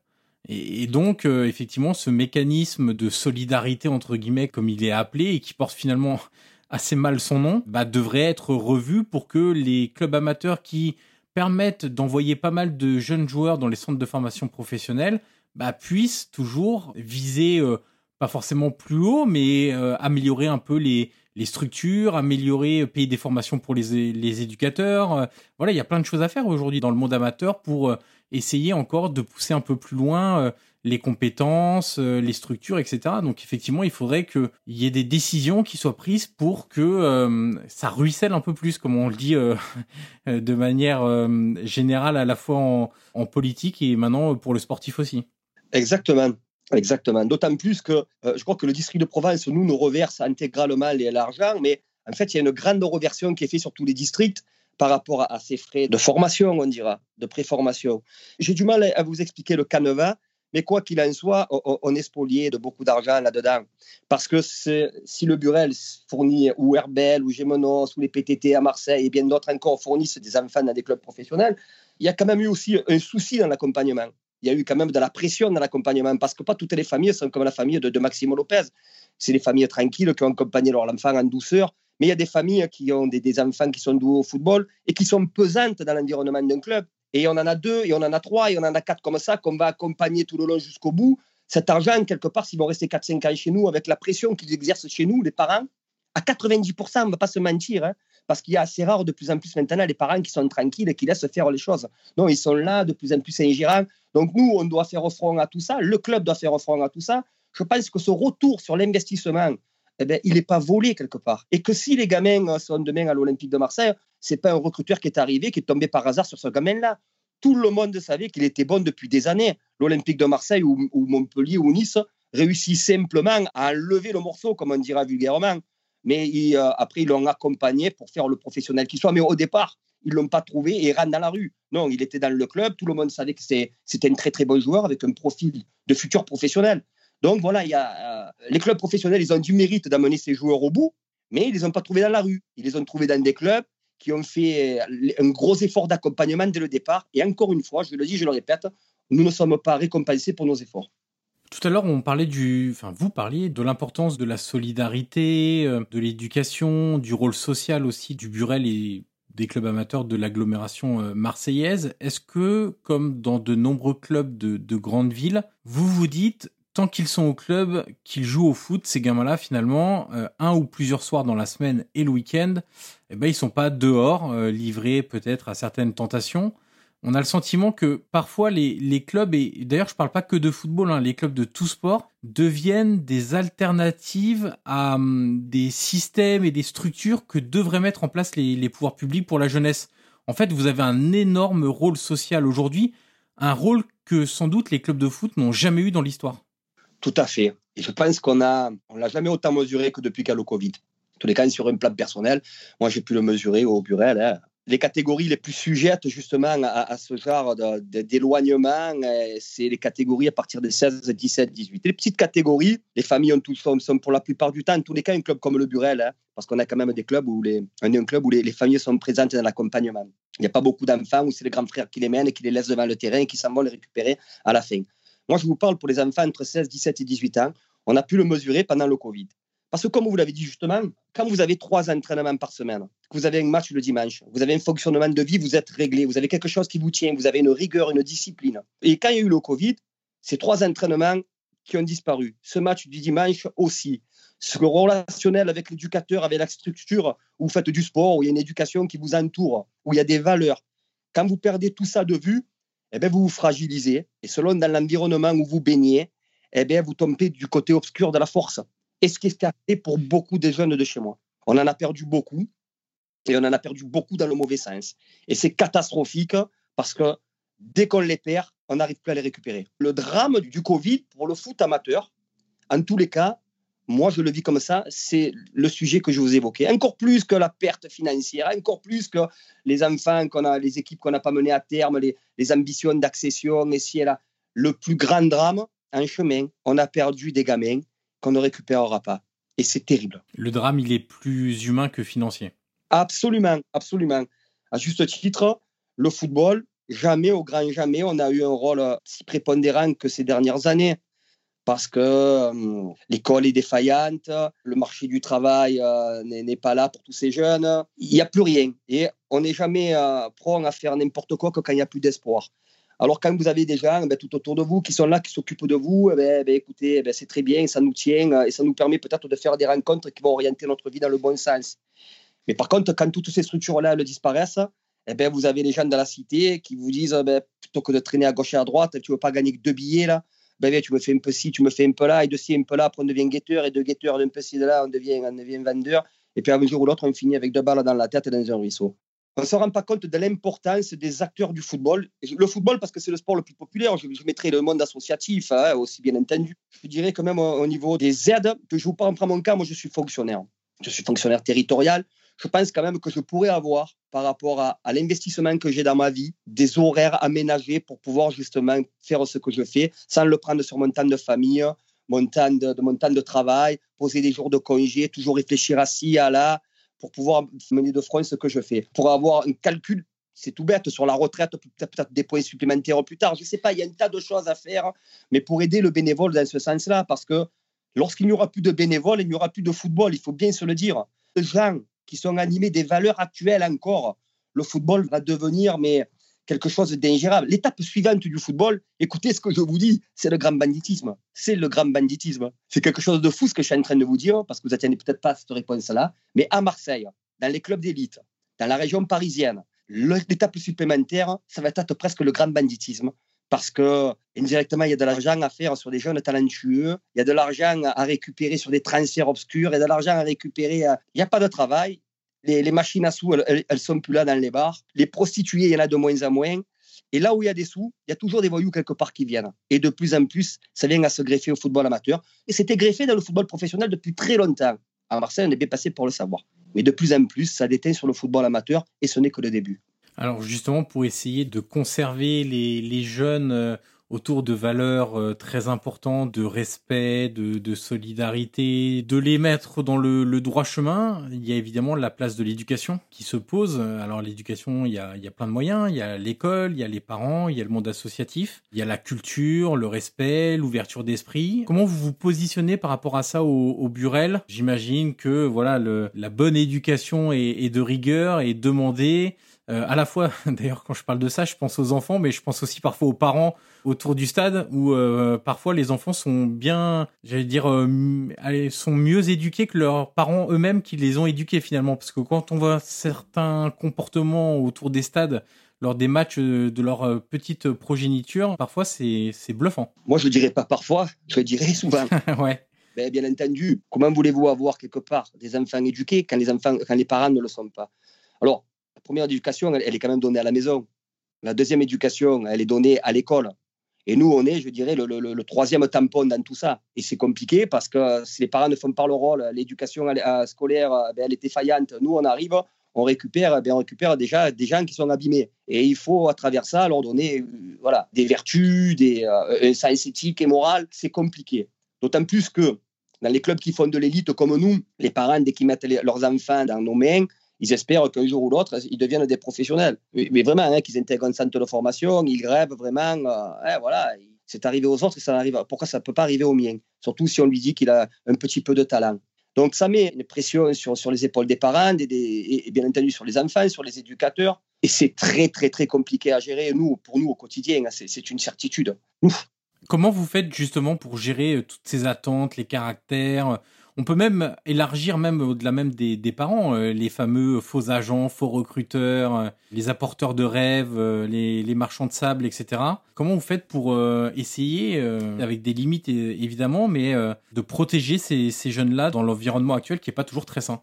Et, donc, euh, effectivement, ce mécanisme de solidarité, entre guillemets, comme il est appelé, et qui porte finalement assez mal son nom, bah, devrait être revu pour que les clubs amateurs qui permettent d'envoyer pas mal de jeunes joueurs dans les centres de formation professionnelle, bah, puissent toujours viser, euh, pas forcément plus haut, mais euh, améliorer un peu les, structures, améliorer, euh, payer des formations pour les éducateurs. voilà, il y a plein de choses à faire aujourd'hui dans le monde amateur pour essayer encore de pousser un peu plus loin les compétences, euh, les structures, etc. Donc effectivement, il faudrait qu'il y ait des décisions qui soient prises pour que euh, ça ruisselle un peu plus, comme on le dit euh, de manière générale à la fois en, politique et maintenant pour le sportif aussi. Exactement. Exactement. D'autant plus que je crois que le district de Provence, nous, nous reverse intégralement l'argent, mais en fait, il y a une grande reversion qui est faite sur tous les districts par rapport à, ces frais de formation, on dira, de préformation. J'ai du mal à vous expliquer le canevas, mais quoi qu'il en soit, on, est spolié de beaucoup d'argent là-dedans. Parce que si le Burel fournit, ou Herbel, ou Gémenos, ou les PTT à Marseille, et bien d'autres encore fournissent des enfants dans des clubs professionnels, il y a quand même eu aussi un souci dans l'accompagnement. Il y a eu quand même de la pression dans l'accompagnement, parce que pas toutes les familles sont comme la famille de, Maximo Lopez. C'est des familles tranquilles qui ont accompagné leur enfant en douceur, mais il y a des familles qui ont des, des enfants qui sont doués au football et qui sont pesantes dans l'environnement d'un club et on en a deux, et on en a trois, et on en a quatre comme ça, qu'on va accompagner tout le long jusqu'au bout. Cet argent, quelque part, s'ils vont rester 4-5 ans chez nous, avec la pression qu'ils exercent chez nous, les parents, à 90%, on ne va pas se mentir, hein, parce qu'il y a assez rare de plus en plus maintenant les parents qui sont tranquilles et qui laissent faire les choses. Non, ils sont là, de plus en plus ingérants. Donc nous, on doit faire front à tout ça, le club doit faire front à tout ça. Je pense que ce retour sur l'investissement, eh ben, il n'est pas volé quelque part. Et que si les gamins sont demain à l'Olympique de Marseille, c'est pas un recruteur qui est arrivé, qui est tombé par hasard sur ce gamin-là. Tout le monde savait qu'il était bon depuis des années. L'Olympique de Marseille ou, Montpellier ou Nice réussit simplement à lever le morceau, comme on dira vulgairement. Mais euh, après, ils l'ont accompagné pour faire le professionnel qu'il soit. Mais au départ, ils ne l'ont pas trouvé et rentre dans la rue. Non, il était dans le club. Tout le monde savait que c'était un très très bon joueur avec un profil de futur professionnel. Donc voilà, il y a, euh, les clubs professionnels, ils ont du mérite d'amener ces joueurs au bout, mais ils ne les ont pas trouvés dans la rue. Ils les ont trouvés dans des clubs qui ont fait euh, un gros effort d'accompagnement dès le départ. Et encore une fois, je le dis, je le répète, nous ne sommes pas récompensés pour nos efforts. Tout à l'heure, on parlait du, enfin, vous parliez de l'importance de la solidarité, euh, de l'éducation, du rôle social aussi du Burel et des clubs amateurs de l'agglomération euh, marseillaise. Est-ce que, comme dans de nombreux clubs de, de grandes villes, vous vous dites, tant qu'ils sont au club, qu'ils jouent au foot, ces gamins-là, finalement, euh, un ou plusieurs soirs dans la semaine et le week-end, eh ben, ils sont pas dehors, euh, livrés peut-être à certaines tentations. On a le sentiment que parfois les, clubs, et d'ailleurs je parle pas que de football, hein, les clubs de tout sport, deviennent des alternatives à hum, des systèmes et des structures que devraient mettre en place les, les pouvoirs publics pour la jeunesse. En fait, vous avez un énorme rôle social aujourd'hui, un rôle que sans doute les clubs de foot n'ont jamais eu dans l'histoire. Tout à fait. Et je pense qu'on a, on l'a jamais autant mesuré que depuis qu'il y a le Covid. En tous les cas, sur un plan personnel, moi, j'ai pu le mesurer au Burel. Hein. Les catégories les plus sujettes justement à, ce genre d'éloignement, euh, c'est les catégories à partir des 16, 17, 18. Les petites catégories, les familles ont tout, sont, sont pour la plupart du temps, en tous les cas, un club comme le Burel, hein, parce qu'on a quand même des clubs où les, un club où les, familles sont présentes dans l'accompagnement. Il n'y a pas beaucoup d'enfants où c'est les grands frères qui les mènent et qui les laissent devant le terrain et qui s'en vont les récupérer à la fin. Moi, je vous parle pour les enfants entre 16, 17 et 18 ans. On a pu le mesurer pendant le Covid. Parce que, comme vous l'avez dit justement, quand vous avez trois entraînements par semaine, que vous avez un match le dimanche, vous avez un fonctionnement de vie, vous êtes réglé, vous avez quelque chose qui vous tient, vous avez une rigueur, une discipline. Et quand il y a eu le Covid, ces trois entraînements qui ont disparu. Ce match du dimanche aussi. Ce relationnel avec l'éducateur, avec la structure où vous faites du sport, où il y a une éducation qui vous entoure, où il y a des valeurs. Quand vous perdez tout ça de vue, eh bien, vous vous fragilisez. Et selon dans l'environnement où vous baignez, eh bien, vous tombez du côté obscur de la force. Et ce qui est arrivé pour beaucoup de jeunes de chez moi. On en a perdu beaucoup. Et on en a perdu beaucoup dans le mauvais sens. Et c'est catastrophique parce que dès qu'on les perd, on n'arrive plus à les récupérer. Le drame du Covid pour le foot amateur, en tous les cas, moi je le vis comme ça, c'est le sujet que je vous évoquais. Encore plus que la perte financière, encore plus que les enfants qu'on a, les équipes qu'on n'a pas menées à terme, les, les ambitions d'accession, et si elle a le plus grand drame, un chemin, on a perdu des gamins qu'on ne récupérera pas. Et c'est terrible. Le drame, il est plus humain que financier. Absolument, absolument. À juste titre, le football, jamais, au grand jamais, on a eu un rôle si prépondérant que ces dernières années. Parce que euh, l'école est défaillante, le marché du travail euh, n'est pas là pour tous ces jeunes, il n'y a plus rien. Et on n'est jamais euh, à faire n'importe quoi que quand il n'y a plus d'espoir. Alors quand vous avez des gens ben, tout autour de vous qui sont là, qui s'occupent de vous, eh ben, ben, écoutez, eh ben, c'est très bien, ça nous tient et ça nous permet peut-être de faire des rencontres qui vont orienter notre vie dans le bon sens. Mais par contre, quand toutes ces structures-là disparaissent, eh ben, vous avez les gens de la cité qui vous disent, plutôt que de traîner à gauche et à droite, tu ne veux pas gagner que deux billets là, ben, tu me fais un peu ci, tu me fais un peu là, et de ci, un peu là, après on devient guetteur, et de guetteur, d'un peu ci, de là, on devient, on devient vendeur, et puis un jour ou l'autre, on finit avec deux balles dans la tête et dans un ruisseau. On ne se rend pas compte de l'importance des acteurs du football. Le football, parce que c'est le sport le plus populaire, je, mettrai le monde associatif hein, aussi, bien entendu. Je dirais quand même au, niveau des aides, que je vous parle, en mon cas, moi je suis fonctionnaire. Je suis fonctionnaire territorial je pense quand même que je pourrais avoir, par rapport à, l'investissement que j'ai dans ma vie, des horaires aménagés pour pouvoir justement faire ce que je fais, sans le prendre sur mon temps de famille, mon temps de, mon temps de travail, poser des jours de congé, toujours réfléchir à ci, à là, pour pouvoir mener de front ce que je fais. Pour avoir un calcul c'est tout bête, sur la retraite, peut-être des points supplémentaires plus tard. Je ne sais pas, il y a un tas de choses à faire, mais pour aider le bénévole dans ce sens-là, parce que lorsqu'il n'y aura plus de bénévoles, il n'y aura plus de football, il faut bien se le dire. Les qui sont animés des valeurs actuelles encore. Le football va devenir mais quelque chose d'ingérable. L'étape suivante du football, écoutez ce que je vous dis, c'est le grand banditisme. C'est le grand banditisme. C'est quelque chose de fou ce que je suis en train de vous dire, parce que vous n'attendez peut-être pas cette réponse-là. Mais à Marseille, dans les clubs d'élite, dans la région parisienne, l'étape supplémentaire, ça va être presque le grand banditisme parce que indirectement, il y a de l'argent à faire sur des jeunes talentueux, il y a de l'argent à récupérer sur des transferts obscurs, il y a de l'argent à récupérer. Il n'y a pas de travail. Les, machines à sous, elles, ne sont plus là dans les bars. Les prostituées, il y en a de moins en moins. Et là où il y a des sous, il y a toujours des voyous quelque part qui viennent. Et de plus en plus, ça vient à se greffer au football amateur. Et c'était greffé dans le football professionnel depuis très longtemps. À Marseille, on est bien passé pour le savoir. Mais de plus en plus, ça déteint sur le football amateur et ce n'est que le début. Alors justement, pour essayer de conserver les, les jeunes euh, autour de valeurs euh, très importantes, de respect, de, de, solidarité, de les mettre dans le, le, droit chemin, il y a évidemment la place de l'éducation qui se pose. Alors l'éducation, il y a, il y a plein de moyens, il y a l'école, il y a les parents, il y a le monde associatif, il y a la culture, le respect, l'ouverture d'esprit. Comment vous vous positionnez par rapport à ça au, au Burel? J'imagine que voilà, le, la bonne éducation est, est de rigueur et demandée euh, à la fois, d'ailleurs, quand je parle de ça, je pense aux enfants, mais je pense aussi parfois aux parents autour du stade où euh, parfois les enfants sont bien, j'allais dire, euh, sont mieux éduqués que leurs parents eux-mêmes qui les ont éduqués finalement. Parce que quand on voit certains comportements autour des stades lors des matchs de leur petite progéniture, parfois c'est bluffant. Moi, je dirais pas parfois, je dirais souvent. ouais. Ben, bien entendu, comment voulez-vous avoir quelque part des enfants éduqués quand les enfants, quand les parents ne le sont pas? Alors, première éducation, elle, est quand même donnée à la maison. La deuxième éducation, elle est donnée à l'école. Et nous, on est, je dirais, le, troisième tampon dans tout ça. Et c'est compliqué parce que si les parents ne font pas le rôle, l'éducation euh, scolaire, euh, ben, elle est défaillante. Nous, on arrive, on récupère, ben, on récupère déjà des gens qui sont abîmés. Et il faut, à travers ça, leur donner euh, voilà, des vertus, des, euh, un sens éthique et moral. C'est compliqué. D'autant plus que dans les clubs qui font de l'élite comme nous, les parents, dès qu'ils mettent leurs enfants dans nos mains, ils espèrent qu'un jour ou l'autre, ils deviennent des professionnels. Mais, vraiment, hein, qu'ils intègrent un centre de formation, ils rêvent vraiment. Euh, hein, voilà, c'est arrivé aux autres, ça arrive. Pourquoi ça ne peut pas arriver au mien Surtout si on lui dit qu'il a un petit peu de talent. Donc ça met une pression sur, sur les épaules des parents et, bien entendu sur les enfants, sur les éducateurs. Et c'est très, très, très compliqué à gérer, nous, pour nous, au quotidien. Hein, c'est une certitude. Comment vous faites justement pour gérer euh, toutes ces attentes, les caractères on peut même élargir même au-delà même des, parents, euh, les fameux faux agents, faux recruteurs, euh, les apporteurs de rêves, euh, les, marchands de sable, etc. Comment vous faites pour essayer, avec des limites évidemment, mais de protéger ces, jeunes-là dans l'environnement actuel qui n'est pas toujours très sain?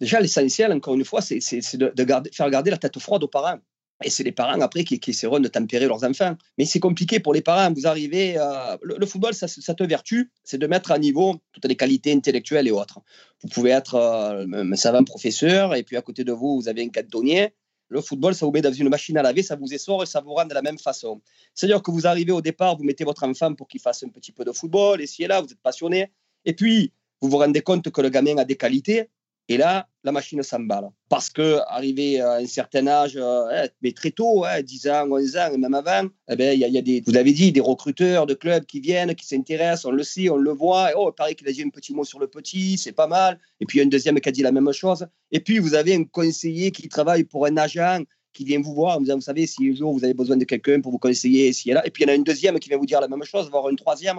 Déjà, l'essentiel, encore une fois, c'est de, faire garder la tête froide aux parents. Et c'est les parents après qui, essaieront de tempérer leurs enfants. Mais c'est compliqué pour les parents. Vous arrivez, euh, le, football, ça, ça, te vertu, c'est de mettre à niveau toutes les qualités intellectuelles et autres. Vous pouvez être euh, un savant professeur et puis à côté de vous, vous avez un cantonnier. Le football, ça vous met dans une machine à laver, ça vous essore et ça vous rend de la même façon. C'est-à-dire que vous arrivez au départ, vous mettez votre enfant pour qu'il fasse un petit peu de football, et si et là, vous êtes passionné. Et puis, vous vous rendez compte que le gamin a des qualités, et là, la machine s'emballe. Parce que arrivé à un certain âge, euh, mais très tôt, 10 hein, ans, 11 ans, et même avant, eh ben, il y, a, des, vous l'avez dit, des recruteurs de clubs qui viennent, qui s'intéressent, on le sait, on le voit. Et, oh, il paraît qu'il a dit un petit mot sur le petit, c'est pas mal. Et puis, il y a un deuxième qui a dit la même chose. Et puis, vous avez un conseiller qui travaille pour un agent qui vient vous voir vous disant, vous savez, si un jour vous avez besoin de quelqu'un pour vous conseiller et là. Et puis, il y en a une deuxième qui vient vous dire la même chose, voire une troisième.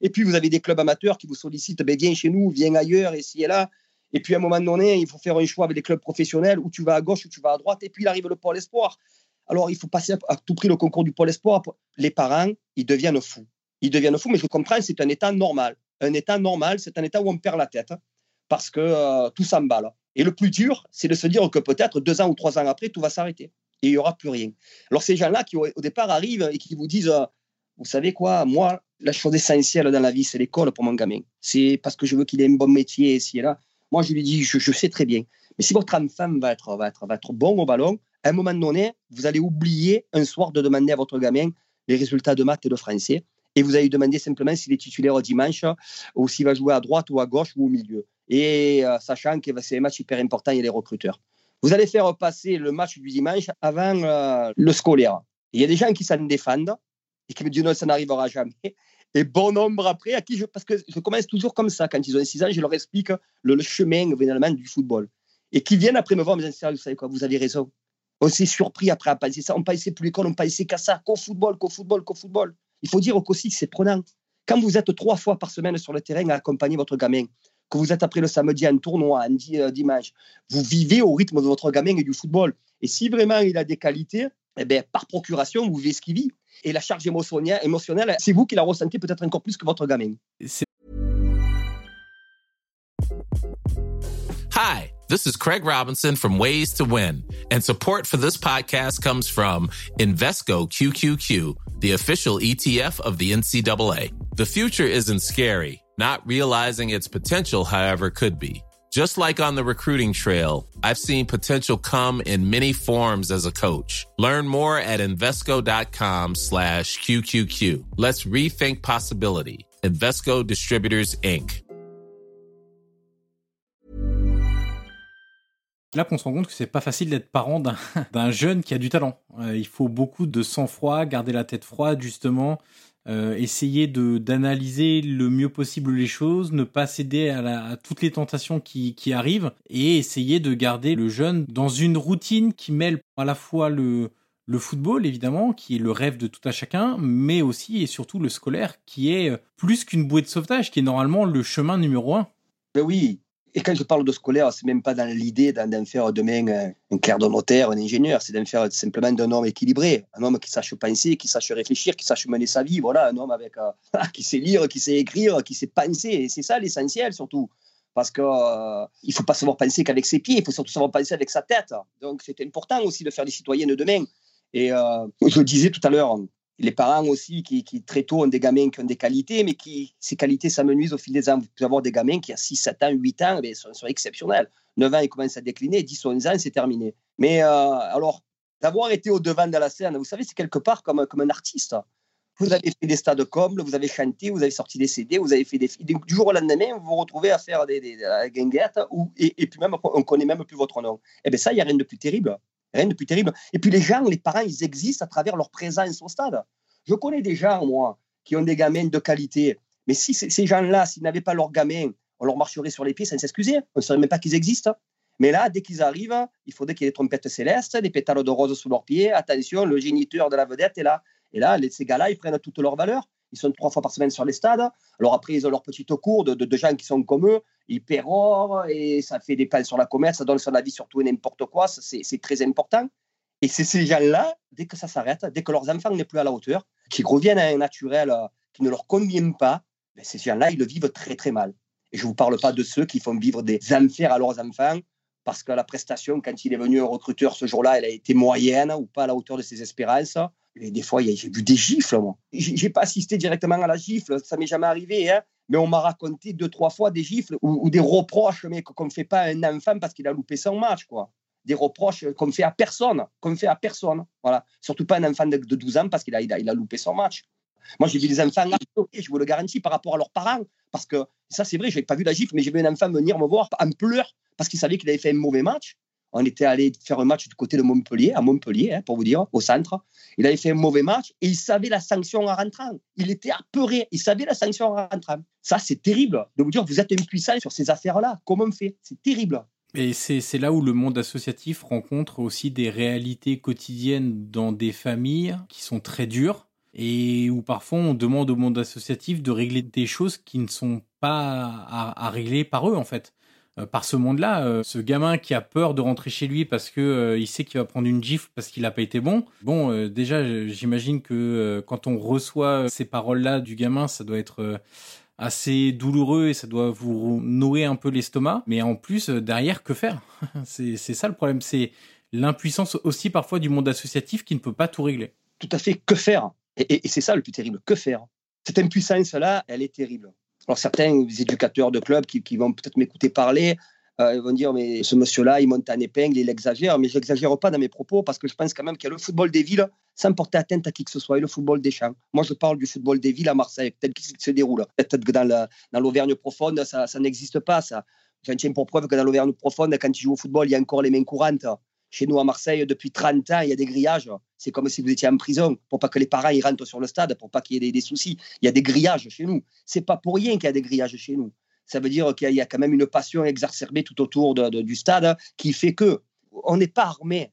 Et puis, vous avez des clubs amateurs qui vous sollicitent, ben, viens chez nous, viens ailleurs, ici et là. Et puis à un moment donné, il faut faire un choix avec les clubs professionnels où tu vas à gauche, où tu vas à droite. Et puis il arrive le pôle espoir. Alors il faut passer à tout prix le concours du pôle espoir. Les parents, ils deviennent fous. Ils deviennent fous, mais je comprends, c'est un état normal. Un état normal, c'est un état où on perd la tête parce que euh, tout s'emballe. Et le plus dur, c'est de se dire que peut-être deux ans ou trois ans après, tout va s'arrêter et il n'y aura plus rien. Alors ces gens-là qui au départ arrivent et qui vous disent, euh, vous savez quoi, moi, la chose essentielle dans la vie, c'est l'école pour mon gamin. C'est parce que je veux qu'il ait un bon métier ici et là. Moi, je lui dis, je, sais très bien. Mais si votre enfant va être, va, être, va être bon au ballon, à un moment donné, vous allez oublier un soir de demander à votre gamin les résultats de maths et de français. Et vous allez lui demander simplement s'il est titulaire dimanche ou s'il va jouer à droite ou à gauche ou au milieu. Et euh, sachant que c'est un match hyper important, il y a les recruteurs. Vous allez faire passer le match du dimanche avant euh, le scolaire. Il y a des gens qui s'en défendent et qui me disent non, ça n'arrivera jamais et bon nombre après, à qui je, parce que je commence toujours comme ça, quand ils ont 6 ans, je leur explique le, chemin finalement du football. Et qui viennent après me voir, me disent, vous savez quoi, vous avez raison. On s'est surpris après à penser ça, on pensait plus l'école, on pensait qu'à ça, qu'au football, qu'au football, qu'au football. Il faut dire qu'aussi c'est prenant. Quand vous êtes trois fois par semaine sur le terrain à accompagner votre gamin, que vous êtes après le samedi en tournoi, un euh, dimanche, vous vivez au rythme de votre gamin et du football. Et si vraiment il a des qualités, eh bien, par procuration, vous vivez ce qu'il vit. Et la charge émotionnelle, émotionnelle c'est vous qui la ressentez peut-être encore plus que votre. Hi, this is Craig Robinson from Ways to Win, and support for this podcast comes from Invesco QQQ, the official ETF of the NCAA. The future isn't scary. Not realizing its potential, however, could be. Just like on the recruiting trail, I've seen potential come in many forms as a coach. Learn more at Invesco.com slash QQQ. Let's rethink possibility. Invesco Distributors, Inc. Là qu'on se rend compte que c'est pas facile d'être parent d'un jeune qui a du talent. Euh, il faut beaucoup de sang-froid, garder la tête froide justement, euh, essayer de d'analyser le mieux possible les choses, ne pas céder à, toutes les tentations qui, qui, arrivent et essayer de garder le jeune dans une routine qui mêle à la fois le, le football évidemment, qui est le rêve de tout à chacun, mais aussi et surtout le scolaire, qui est plus qu'une bouée de sauvetage, qui est normalement le chemin numéro un. Mais oui, et quand je parle de scolaire, c'est même pas dans l'idée d'en faire demain un clerc de notaire, un ingénieur, c'est d'en faire simplement d'un homme équilibré, un homme qui sache penser, qui sache réfléchir, qui sache mener sa vie, voilà, un homme avec, euh, qui sait lire, qui sait écrire, qui sait penser, et c'est ça l'essentiel surtout. Parce qu'il euh, ne faut pas savoir penser qu'avec ses pieds, il faut surtout savoir penser avec sa tête. Donc c'est important aussi de faire des citoyens de demain. Et euh, je le disais tout à l'heure, les parents aussi qui, très tôt ont des gamins qui ont des qualités, mais qui ces qualités s'amenuisent au fil des ans. Vous pouvez avoir des gamins qui, à 6, 7 ans, 8 ans, eh sont, exceptionnels. 9 ans, ils commencent à décliner, 10, 11 ans, c'est terminé. Mais euh, alors, d'avoir été au devant de la scène, vous savez, c'est quelque part comme, comme un artiste. Vous avez fait des stades combles, vous avez chanté, vous avez sorti des CD, vous avez fait des Du jour au lendemain, vous vous retrouvez à faire des, des, guinguettes, et, puis même, on connaît même plus votre nom. Eh bien, ça, il n'y a rien de plus terrible. Rien de plus terrible. Et puis les gens, les parents, ils existent à travers leur présence au stade. Je connais des gens, moi, qui ont des gamins de qualité. Mais si ces gens-là, s'ils n'avaient pas leurs gamins, on leur marcherait sur les pieds sans s'excuser. On ne saurait même pas qu'ils existent. Mais là, dès qu'ils arrivent, il faudrait qu'il y ait des trompettes célestes, des pétales de rose sous leurs pieds. Attention, le géniteur de la vedette est là. Et là, ces gars-là, ils prennent toute leur valeur. Ils sont trois fois par semaine sur les stades. Alors après, ils ont leur petit cours de, de, gens qui sont comme eux. Ils pérorent et ça fait des pains sur la comète. Ça donne son avis sur tout et n'importe quoi. C'est très important. Et c'est ces gens-là, dès que ça s'arrête, dès que leurs enfants n'est plus à la hauteur, qui reviennent à un naturel euh, qui ne leur convient pas, ben, ces gens-là, ils le vivent très très mal. Et je ne vous parle pas de ceux qui font vivre des enfers à leurs enfants parce que la prestation, quand il est venu un recruteur ce jour-là, elle a été moyenne ou pas à la hauteur de ses espérances. Et des fois, j'ai vu des gifles, moi. J'ai pas assisté directement à la gifle, ça m'est jamais arrivé, hein. mais on m'a raconté deux, trois fois des gifles ou, des reproches mais qu'on ne fait pas à un enfant parce qu'il a loupé son match, quoi. Des reproches qu'on fait à personne, qu'on fait à personne. Voilà. Surtout pas un enfant de, 12 ans parce qu'il a, il a, loupé son match. Moi, j'ai vu des enfants je vous le garantis, par rapport à leurs parents. Parce que ça, c'est vrai, je n'avais pas vu la gifle, mais j'ai vu un enfant venir me voir en pleurs parce qu'il savait qu'il avait fait un mauvais match. On était allé faire un match du côté de Montpellier, à Montpellier, hein, pour vous dire, au centre. Il avait fait un mauvais match et il savait la sanction en rentrant. Il était apeuré. Il savait la sanction en rentrant. Ça, c'est terrible de vous dire, vous êtes impuissant sur ces affaires-là. Comment on fait? C'est terrible. Et c'est là où le monde associatif rencontre aussi des réalités quotidiennes dans des familles qui sont très dures et où parfois on demande au monde associatif de régler des choses qui ne sont pas à régler par eux en fait. Euh, par ce monde-là. Euh, ce gamin qui a peur de rentrer chez lui parce que euh, il sait qu'il va prendre une gifle parce qu'il n'a pas été bon. Bon, déjà, j'imagine que quand on reçoit ces paroles-là du gamin, ça doit être assez douloureux et ça doit vous nouer un peu l'estomac. Mais en plus, derrière, que faire? C'est ça le problème. C'est l'impuissance aussi parfois du monde associatif qui ne peut pas tout régler. Tout à fait, que faire? Et, et c'est ça le plus terrible, que faire? Cette impuissance-là, elle est terrible. Alors certains éducateurs de clubs qui, vont peut-être m'écouter parler, euh, vont dire mais ce monsieur-là, il monte en épingle, il exagère, mais je n'exagère pas dans mes propos parce que je pense quand même qu'il y a le football des villes sans porter atteinte à qui que ce soit et le football des champs. Moi, je parle du football des villes à Marseille, tel qu'il se déroule. Peut-être que dans l'Auvergne profonde, ça, ça n'existe pas. Ça. J'en tiens pour preuve que dans l'Auvergne profonde, quand tu joues au football, il y a encore les mains courantes. Chez nous à Marseille, depuis 30 ans, il y a des grillages. C'est comme si vous étiez en prison pour pas que les parents ils rentrent sur le stade, pour pas qu'il y ait des, soucis. Il y a des grillages chez nous. C'est pas pour rien qu'il y a des grillages chez nous. Ça veut dire qu'il y a quand même une passion exacerbée tout autour du stade qui fait que on n'est pas armé.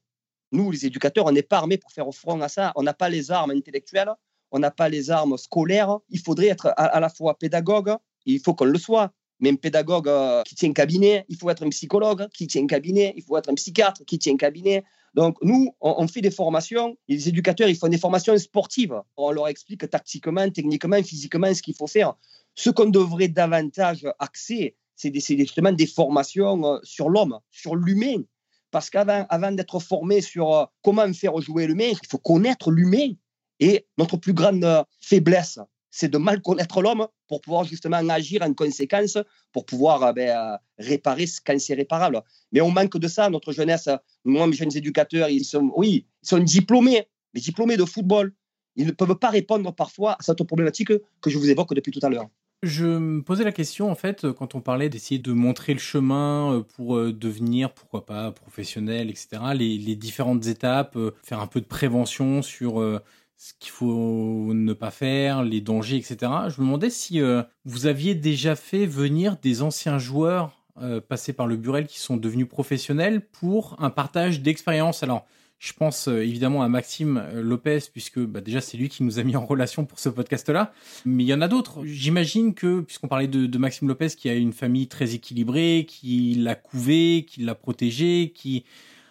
Nous, les éducateurs, on n'est pas armés pour faire front à ça. On n'a pas les armes intellectuelles, on n'a pas les armes scolaires. Il faudrait être à, à la fois pédagogue, il faut qu'on le soit, mais un pédagogue euh, qui tient un cabinet, il faut être un psychologue qui tient un cabinet, il faut être un psychiatre qui tient un cabinet. Donc, nous, on, fait des formations, les éducateurs, ils font des formations sportives. On leur explique tactiquement, techniquement, physiquement ce qu'il faut faire. Ce qu'on devrait davantage axer, c'est justement des formations euh, sur l'homme, sur l'humain. Parce qu'avant avant, d'être formé sur euh, comment faire jouer l'humain, il faut connaître l'humain. Et notre plus grande faiblesse, c'est de mal connaître l'homme pour pouvoir justement agir en conséquence, pour pouvoir euh, ben, euh, réparer ce quand c'est réparable. Mais on manque de ça, notre jeunesse. Moi, mes jeunes éducateurs, ils sont, oui, ils sont diplômés, mais diplômés de football. Ils ne peuvent pas répondre parfois à cette problématique que je vous évoque depuis tout à l'heure. Je me posais la question, en fait, quand on parlait d'essayer de montrer le chemin euh, pour devenir, pourquoi pas, professionnel, etc., les, les différentes étapes, faire un peu de prévention sur ce qu'il faut ne pas faire, les dangers, etc. Je me demandais si euh, vous aviez déjà fait venir des anciens joueurs euh, passés par le Burel qui sont devenus professionnels pour un partage d'expérience. Alors, je pense euh, évidemment à Maxime Lopez, puisque bah, déjà c'est lui qui nous a mis en relation pour ce podcast-là. Mais il y en a d'autres. J'imagine que, puisqu'on parlait de, de, Maxime Lopez, qui a une famille très équilibrée, qui l'a couvé, qui l'a protégé, qui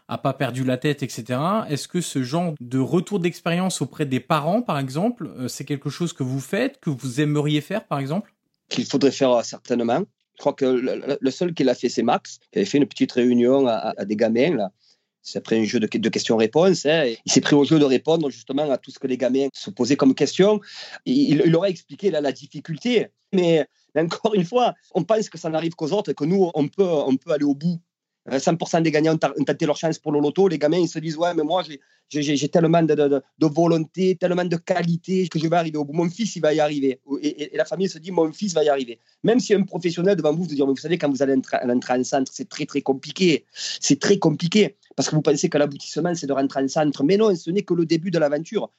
a pas perdu la tête, etc. Est-ce que ce genre de retour d'expérience auprès des parents, par exemple, euh, c'est quelque chose que vous faites, que vous aimeriez faire, par exemple? Qu'il faudrait faire euh, certainement. Je crois que le, seul qui l'a fait, c'est Max, qui avait fait une petite réunion à, des gamins. Là. C'est après un jeu de, questions-réponses. Hein. Il s'est pris au jeu de répondre justement à tout ce que les gamins se posaient comme question. Il, il aurait expliqué la difficulté. Mais, encore une fois, on pense que ça n'arrive qu'aux autres et que nous, on peut, on peut aller au bout. 100% des gagnants ont tenté leur chance pour le loto. Les gamins, ils se disent Ouais, mais moi, j'ai tellement de, volonté, tellement de qualité que je vais arriver au bout. Mon fils, il va y arriver. Et, la famille se dit Mon fils va y arriver. Même si un professionnel devant vous vous dit Vous savez, quand vous allez entrer en centre, c'est très, très compliqué. C'est très compliqué. Parce que vous pensez que l'aboutissement, c'est de rentrer en centre. Mais non, ce n'est que le début de l'aventure.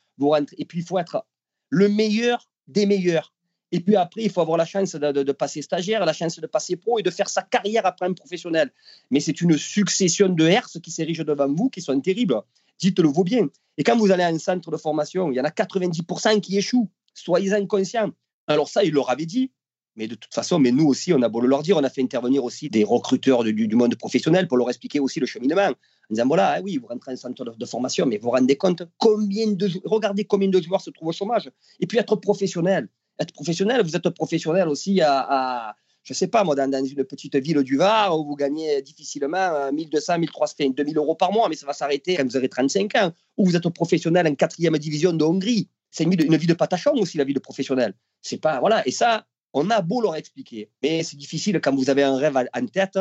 Et puis, il faut être le meilleur des meilleurs. Et puis après, il faut avoir la chance de, passer stagiaire, la chance de passer pro et de faire sa carrière après un professionnel. Mais c'est une succession de herses qui s'érigent devant vous, qui sont terribles. Dites-le vous bien. Et quand vous allez à un centre de formation, il y en a 90% qui échouent. Soyez-en conscients. Alors ça, il leur avait dit. Mais de toute façon, mais nous aussi, on a beau le leur dire, on a fait intervenir aussi des recruteurs du, monde professionnel pour leur expliquer aussi le cheminement. En disant, voilà, ah oui, vous rentrez en centre de, formation, mais vous vous rendez compte combien de, regardez combien de joueurs se trouvent au chômage. Et puis être professionnel être professionnel, vous êtes professionnel aussi à, je ne sais pas, moi, dans, une petite ville du Var où vous gagnez difficilement 1200, 1300, 2000 euros par mois, mais ça va s'arrêter quand vous aurez 35 ans, ou vous êtes professionnel en quatrième division de Hongrie. C'est une, vie de patachon aussi, la vie de professionnel. C'est pas, voilà. Et ça, on a beau leur expliquer, mais c'est difficile quand vous avez un rêve en tête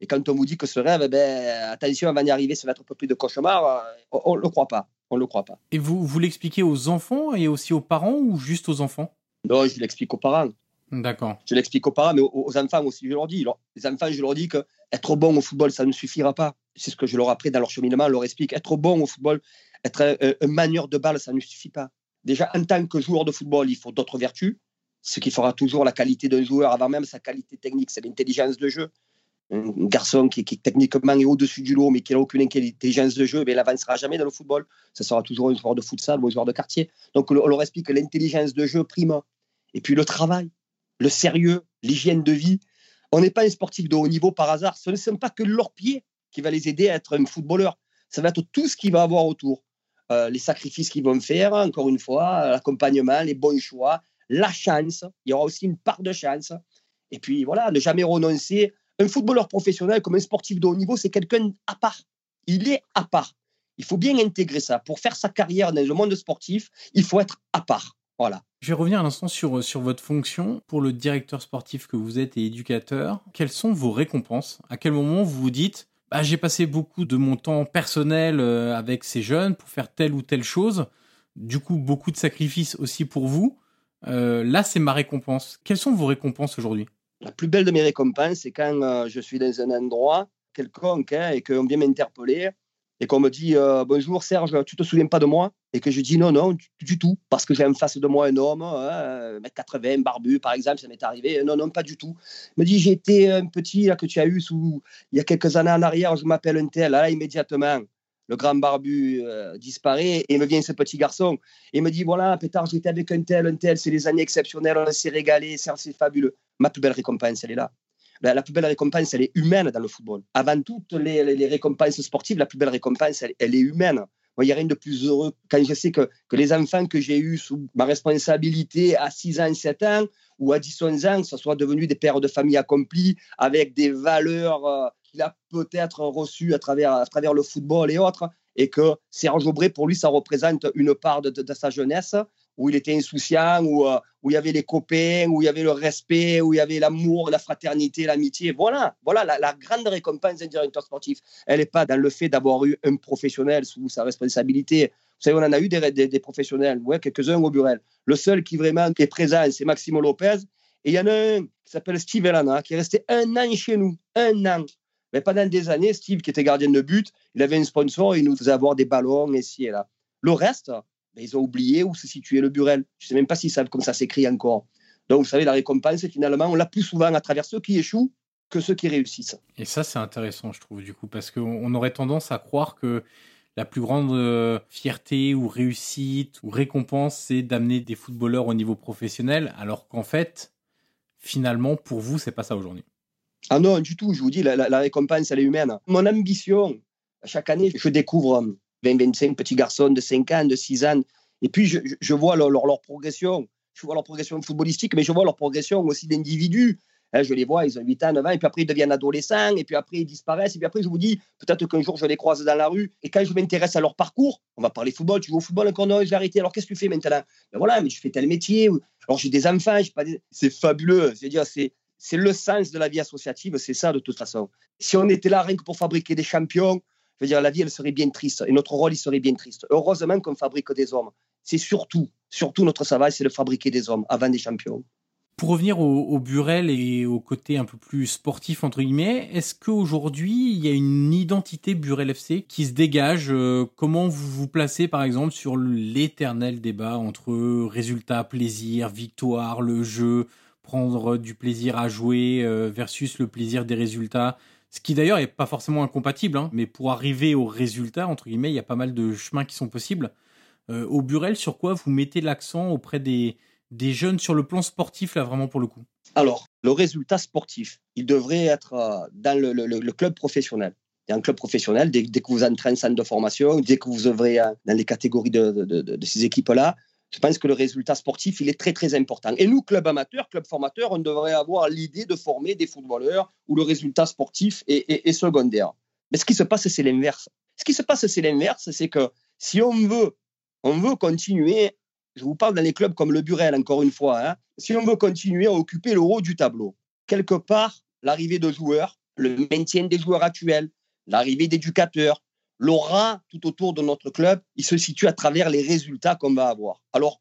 et quand on vous dit que ce rêve, ben, attention, avant d'y arriver, ça va être un peu plus de cauchemar, euh, on ne le croit pas. On le croit pas. Et vous, vous l'expliquez aux enfants et aussi aux parents ou juste aux enfants? Non, je l'explique aux parents. D'accord. Je l'explique aux parents, mais aux, enfants aussi, je leur dis. Les enfants, je leur dis que être bon au football, ça ne suffira pas. C'est ce que je leur apprends dans leur cheminement, je leur explique. Être bon au football, être un, un manieur de balle, ça ne suffit pas. Déjà, en tant que joueur de football, il faut d'autres vertus. Ce qui fera toujours la qualité d'un joueur avant même sa qualité technique, c'est l'intelligence de jeu un garçon qui, techniquement est au-dessus du lot, mais qui n'a aucune intelligence de jeu, mais il n'avancera jamais dans le football. Ce sera toujours un joueur de futsal ou un joueur de quartier. Donc, on leur explique que l'intelligence de jeu prime. Et puis le travail, le sérieux, l'hygiène de vie. On n'est pas un sportif de haut niveau par hasard. Ce ne sont pas que leur pied qui va les aider à être un footballeur. Ça va être tout ce qu'il va avoir autour. Euh, les sacrifices qu'ils vont faire, encore une fois, l'accompagnement, les bons choix, la chance. Il y aura aussi une part de chance. Et puis voilà, ne jamais renoncer un footballeur professionnel comme un sportif de haut niveau, c'est quelqu'un à part. Il est à part. Il faut bien intégrer ça. Pour faire sa carrière dans le monde sportif, il faut être à part. Voilà. Je vais revenir un instant sur, sur votre fonction. Pour le directeur sportif que vous êtes et éducateur, quelles sont vos récompenses? À quel moment vous vous dites bah, j'ai passé beaucoup de mon temps personnel euh, avec ces jeunes pour faire telle ou telle chose. Du coup, beaucoup de sacrifices aussi pour vous. Euh, là, c'est ma récompense. Quelles sont vos récompenses aujourd'hui? La plus belle de mes récompenses, c'est quand euh, je suis dans un endroit quelconque hein, et qu'on vient m'interpeller et qu'on me dit euh, Bonjour Serge, tu te souviens pas de moi? Et que je dis Non, non, du, tout, parce que j'ai en face de moi un homme, hein, 80 barbu par exemple, ça m'est arrivé. Non, non, pas du tout. Il me dit été un petit là, que tu as eu sous, il y a quelques années en arrière, je m'appelle un tel. Là, immédiatement, le grand barbu euh, disparaît et me vient ce petit garçon et me dit voilà pétard j'étais avec un tel un tel c'est des années exceptionnelles on s'est régalé c'est fabuleux ma plus belle récompense elle est là la, plus belle récompense elle est humaine dans le football. Avant toutes les, récompenses sportives la plus belle récompense elle, est humaine. Il n'y a rien de plus heureux quand je sais que, que les enfants que j'ai eus sous ma responsabilité à 6 ans, 7 ans ou à 10, 11 ans, ce soit devenus des pères de famille accomplis avec des valeurs euh, qu'il a peut-être reçu à travers, à travers le football et autres, et que Serge Aubray, pour lui, ça représente une part de, sa jeunesse où il était insouciant, où, euh, où il y avait les copains, où il y avait le respect, où il y avait l'amour, la fraternité, l'amitié. Voilà, voilà la, grande récompense d'un directeur sportif. Elle n'est pas dans le fait d'avoir eu un professionnel sous sa responsabilité. Vous savez, on en a eu des, professionnels, ouais, quelques-uns au Burel. Le seul qui vraiment est présent, c'est Maximo Lopez. Et il y en a un qui s'appelle Steve Elana, qui est resté un an chez nous, un an. Mais pendant des années, Steve, qui était gardien de but, il avait un sponsor, il nous faisait avoir des ballons ici et là. Le reste, ben, ils ont oublié où se situait le Burel. Je ne sais même pas s'ils savent comme ça s'écrit encore. Donc, vous savez, la récompense, finalement, on l'a plus souvent à travers ceux qui échouent que ceux qui réussissent. Et ça, c'est intéressant, je trouve, du coup, parce qu'on aurait tendance à croire que la plus grande euh, fierté ou réussite ou récompense, c'est d'amener des footballeurs au niveau professionnel, alors qu'en fait, finalement, pour vous, c'est pas ça aujourd'hui. Ah non, du tout, je vous dis, la, récompense, elle est humaine. Mon ambition, chaque année, je découvre 20-25 petits garçons de 5 ans, de 6 ans, et puis je, vois leur, progression. Je vois leur progression footballistique, mais je vois leur progression aussi d'individus. Hein, je les vois, ils ont 8 ans, 9 ans, et puis après ils deviennent adolescents, et puis après ils disparaissent, et puis après je vous dis, peut-être qu'un jour je les croise dans la rue, et quand je m'intéresse à leur parcours, on va parler football, tu joues au football encore, non, je vais arrêter, alors qu'est-ce que tu fais maintenant? Ben voilà, mais je fais tel métier, alors j'ai des enfants, pas c'est fabuleux, c'est-à-dire c'est c'est le sens de la vie associative, c'est ça de toute façon. Si on était là rien que pour fabriquer des champions, dire, la vie, elle serait bien triste et notre rôle, il serait bien triste. Heureusement qu'on fabrique des hommes. C'est surtout, surtout notre travail, c'est de fabriquer des hommes avant des champions. Pour revenir au, Burel et au côté un peu plus sportif, entre guillemets, est-ce qu'aujourd'hui, il y a une identité Burel FC qui se dégage euh, Comment vous vous placez, par exemple, sur l'éternel débat entre résultats, plaisir, victoire, le jeu prendre du plaisir à jouer euh, versus le plaisir des résultats. Ce qui d'ailleurs n'est pas forcément incompatible, hein, mais pour arriver au résultat, entre guillemets, il y a pas mal de chemins qui sont possibles. Euh, au Burel, sur quoi vous mettez l'accent auprès des, des jeunes sur le plan sportif, là, vraiment pour le coup? Alors, le résultat sportif, il devrait être euh, dans le, club professionnel. Il y a un club professionnel, dès, que vous entrez en centre de formation, dès que vous œuvrez dans les catégories de, de ces équipes-là, Je pense que le résultat sportif, il est très, très important. Et nous, club amateur, club formateur, on devrait avoir l'idée de former des footballeurs où le résultat sportif est, secondaire. Mais ce qui se passe, c'est l'inverse. Ce qui se passe, c'est l'inverse, c'est que si on veut, on veut continuer, je vous parle dans les clubs comme le Burel, encore une fois, hein, si on veut continuer à occuper le haut du tableau, quelque part, l'arrivée de joueurs, le maintien des joueurs actuels, l'arrivée d'éducateurs, l'aura tout autour de notre club, il se situe à travers les résultats qu'on va avoir. Alors,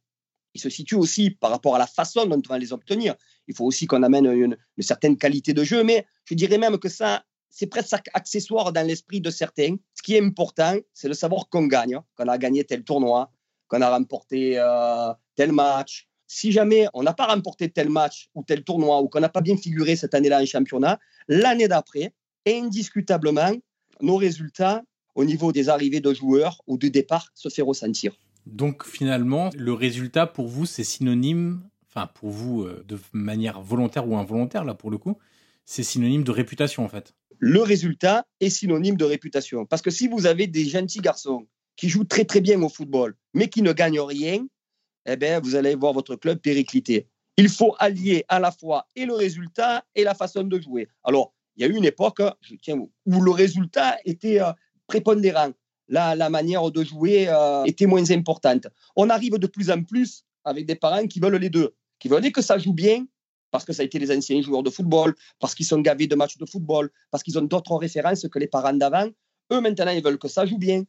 il se situe aussi par rapport à la façon dont on va les obtenir. Il faut aussi qu'on amène une, certaine qualité de jeu, mais je dirais même que ça, c'est presque accessoire dans l'esprit de certains. Ce qui est important, c'est de savoir qu'on gagne, qu'on a gagné tel tournoi, qu'on a remporté euh, tel match. Si jamais on n'a pas remporté tel match ou tel tournoi ou qu'on n'a pas bien figuré cette année-là en championnat, l'année d'après, indiscutablement, nos résultats au niveau des arrivées de joueurs ou du départ se fait ressentir. Donc finalement, le résultat pour vous, c'est synonyme, enfin pour vous euh, de manière volontaire ou involontaire, là pour le coup, c'est synonyme de réputation en fait. Le résultat est synonyme de réputation. Parce que si vous avez des gentils garçons qui jouent très très bien au football, mais qui ne gagnent rien, eh bien, vous allez voir votre club péricliter. Il faut allier à la fois et le résultat et la façon de jouer. Alors, il y a eu une époque je tiens, où le résultat était euh, prépondérant. La, la manière de jouer euh, était moins importante. On arrive de plus en plus avec des parents qui veulent les deux, qui veulent que ça joue bien, parce que ça a été les anciens joueurs de football, parce qu'ils sont gavés de matchs de football, parce qu'ils ont d'autres références que les parents d'avant. Eux, maintenant, ils veulent que ça joue bien,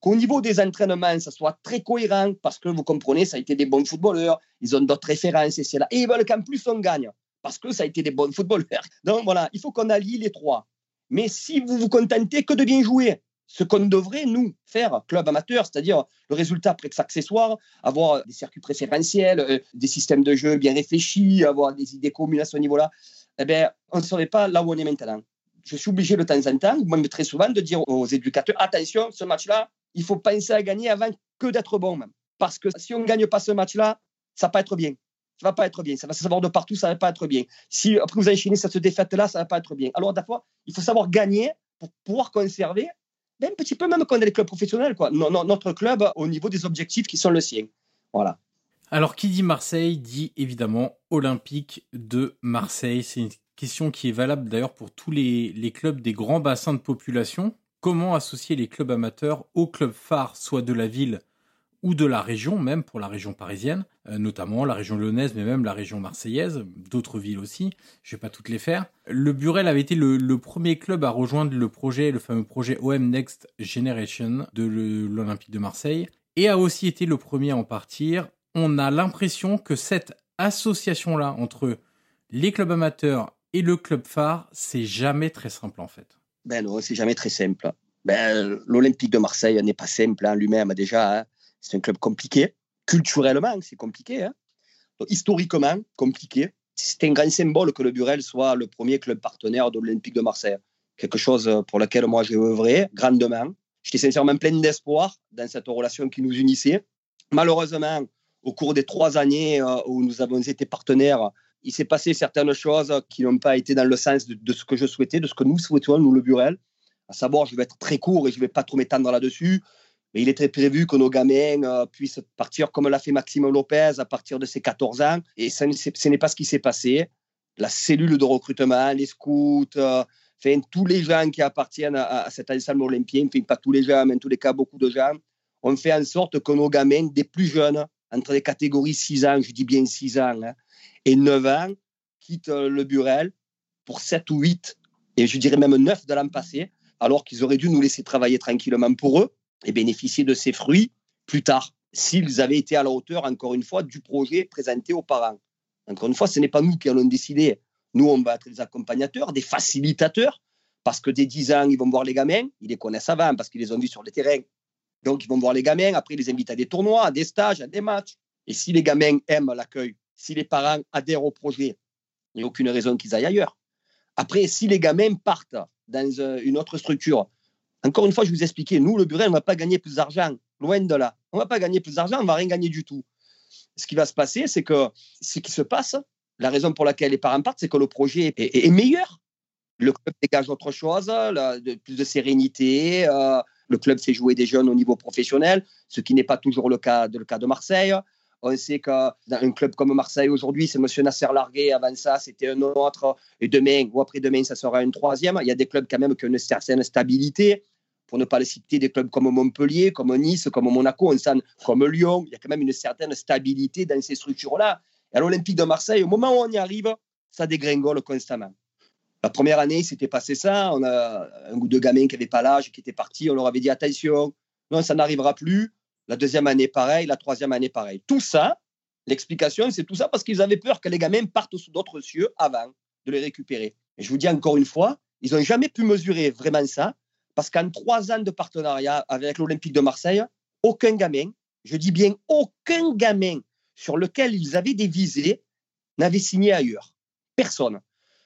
qu'au niveau des entraînements, ça soit très cohérent, parce que vous comprenez, ça a été des bons footballeurs, ils ont d'autres références, et c'est là. Et ils veulent qu'en plus, on gagne, parce que ça a été des bons footballeurs. Donc voilà, il faut qu'on allie les trois. Mais si vous vous contentez que de bien jouer, ce qu'on devrait, nous, faire, club amateur, c'est-à-dire le résultat presque accessoire, avoir des circuits préférentiels, euh, des systèmes de jeu bien réfléchis, avoir des idées communes à ce niveau-là, eh bien, on ne serait pas là où on est maintenant. Je suis obligé de temps en temps, même très souvent, de dire aux éducateurs, attention, ce match-là, il faut penser à gagner avant que d'être bon même. Parce que si on ne gagne pas ce match-là, ça va pas être bien. Ça va pas être bien. Ça va se savoir de partout, ça va pas être bien. Si après vous enchaînez cette défaite-là, ça va pas être bien. Alors, fois, il faut savoir gagner pour pouvoir conserver un petit peu même qu'on est les clubs professionnels, notre club au niveau des objectifs qui sont le sien. Alors, qui dit Marseille dit évidemment Olympique de Marseille. C'est une question qui est valable d'ailleurs pour tous les, clubs des grands bassins de population. Comment associer les clubs amateurs aux clubs phares, soit de la ville ou de la région, même pour la région parisienne, euh, notamment la région lyonnaise, mais même la région marseillaise, d'autres villes aussi, je vais pas toutes les faire. Le Burel avait été le, premier club à rejoindre le projet, le fameux projet OM Next Generation de l'Olympique de Marseille, et a aussi été le premier à en partir. On a l'impression que cette association-là entre les clubs amateurs et le club phare, c'est jamais très simple en fait. Ben non, c'est jamais très simple. Ben, L'Olympique de Marseille n'est pas simple en lui-même déjà. Hein. C'est un club compliqué. Culturellement, c'est compliqué. Hein. historiquement, compliqué. C'est un grand symbole que le Burel soit le premier club partenaire de l'Olympique de Marseille. Quelque chose pour lequel moi j'ai œuvré grandement. J'étais sincèrement plein d'espoir dans cette relation qui nous unissait. Malheureusement, au cours des trois années euh, où nous avons été partenaires, il s'est passé certaines choses qui n'ont pas été dans le sens de, de, ce que je souhaitais, de ce que nous souhaitions, nous, le Burel. À savoir, je vais être très court et je ne vais pas trop m'étendre là-dessus. Il était prévu que nos gamins euh, puissent partir comme l'a fait Maxime Lopez à partir de ses 14 ans. Et ce n'est pas ce qui s'est passé. La cellule de recrutement, les scouts, euh, tous les gens qui appartiennent à, cet ensemble olympien, pas tous les gens, mais en tous les cas, beaucoup de gens, ont fait en sorte que nos gamins, des plus jeunes, entre les catégories 6 ans, je dis bien 6 ans, hein, et 9 ans, quittent euh, le Burel pour 7 ou 8, et je dirais même 9 de l'an passé, alors qu'ils auraient dû nous laisser travailler tranquillement pour eux et bénéficier de ces fruits plus tard, s'ils avaient été à la hauteur, encore une fois, du projet présenté aux parents. Encore une fois, ce n'est pas nous qui allons décider. Nous, on va être des accompagnateurs, des facilitateurs, parce que dès 10 ans, ils vont voir les gamins, ils les connaissent avant, parce qu'ils les ont vus sur le terrain. Donc, ils vont voir les gamins, après, ils les invitent à des tournois, à des stages, à des matchs. Et si les gamins aiment l'accueil, si les parents adhèrent au projet, il n'y a aucune raison qu'ils aillent ailleurs. Après, si les gamins partent dans euh, une autre structure, encore une fois, je vous expliquais, nous, le Burel, on ne va pas gagner plus d'argent, loin de là. On ne va pas gagner plus d'argent, on ne va rien gagner du tout. Ce qui va se passer, c'est que ce qui se passe, la raison pour laquelle les parents partent, c'est que le projet est, meilleur. Le club dégage autre chose, plus de sérénité. Euh, le club fait jouer des jeunes au niveau professionnel, ce qui n'est pas toujours le cas de, le cas de Marseille. On sait que dans un club comme Marseille aujourd'hui, c'est M. Nasser Largué. Avant ça, c'était un autre. Et demain ou après-demain, ça sera une troisième. Il y a des clubs quand même qui ont une certaine stabilité. Pour ne pas les citer, des clubs comme Montpellier, comme Nice, comme Monaco, comme Lyon. Il y a quand même une certaine stabilité dans ces structures-là. Et à l'Olympique de Marseille, au moment où on y arrive, ça dégringole constamment. La première année, il s'était passé ça. On a un ou deux gamins qui n'avaient pas l'âge, qui étaient partis. On leur avait dit attention, non, ça n'arrivera plus. La deuxième année, pareil. La troisième année, pareil. Tout ça, l'explication, c'est tout ça parce qu'ils avaient peur que les gamins partent sous d'autres cieux avant de les récupérer. Et je vous dis encore une fois, ils n'ont jamais pu mesurer vraiment ça parce qu'en trois ans de partenariat avec l'Olympique de Marseille, aucun gamin, je dis bien aucun gamin sur lequel ils avaient des visées n'avait signé ailleurs. Personne.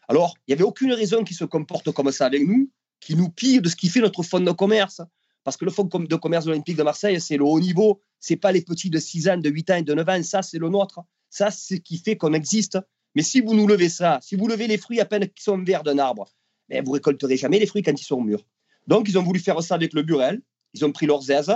Alors, il n'y avait aucune raison qu'ils se comportent comme ça avec nous, qui nous pillent de ce qui fait notre fonds de commerce. Parce que le fonds de commerce olympique de Marseille, c'est le haut niveau. Ce n'est pas les petits de 6 ans, de 8 ans et de 9 ans. Ça, c'est le nôtre. Ça, c'est ce qui fait qu'on existe. Mais si vous nous levez ça, si vous levez les fruits à peine qui sont verts d'un arbre, ben, vous récolterez jamais les fruits quand ils sont mûrs. Donc, ils ont voulu faire ça avec le Burel. Ils ont pris leurs aises.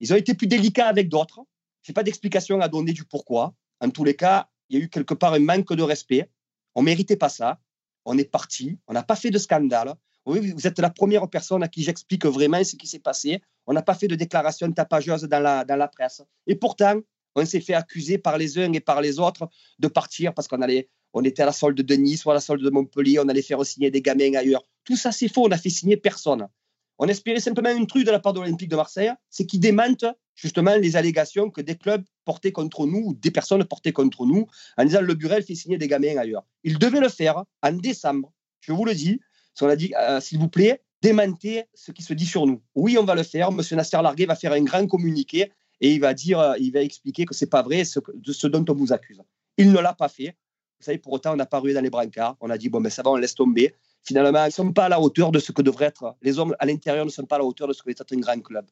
Ils ont été plus délicats avec d'autres. Je n'ai pas d'explication à donner du pourquoi. En tous les cas, il y a eu quelque part un manque de respect. On ne méritait pas ça on est parti, on n'a pas fait de scandale. Vous êtes la première personne à qui j'explique vraiment ce qui s'est passé. On n'a pas fait de déclaration tapageuse dans la, dans la presse. Et pourtant, on s'est fait accuser par les uns et par les autres de partir parce qu'on allait, on était à la solde de Nice ou à la solde de Montpellier, on allait faire signer des gamins ailleurs. Tout ça, c'est faux, on n'a fait signer personne. On espérait simplement une truc de la part de l'Olympique de Marseille, c'est qu'ils démentent justement les allégations que des clubs portaient contre nous ou des personnes portaient contre nous en disant le Burel fait signer des gamins ailleurs. Ils devaient le faire en décembre. Je vous le dis. On a dit, s'il vous plaît, démentez ce qui se dit sur nous. Oui, on va le faire. Monsieur Nasser Larguet va faire un grand communiqué et il va dire, euh, il va expliquer que c'est pas vrai ce, de ce dont on vous accuse. Il ne l'a pas fait. Vous savez, pour autant, on n'a pas rué dans les brancards. On a dit, bon, ben, ça va, on laisse tomber. Finalement, ils ne sont pas à la hauteur de ce que devrait être. Les hommes à l'intérieur ne sont pas à la hauteur de ce que devrait être un grand club.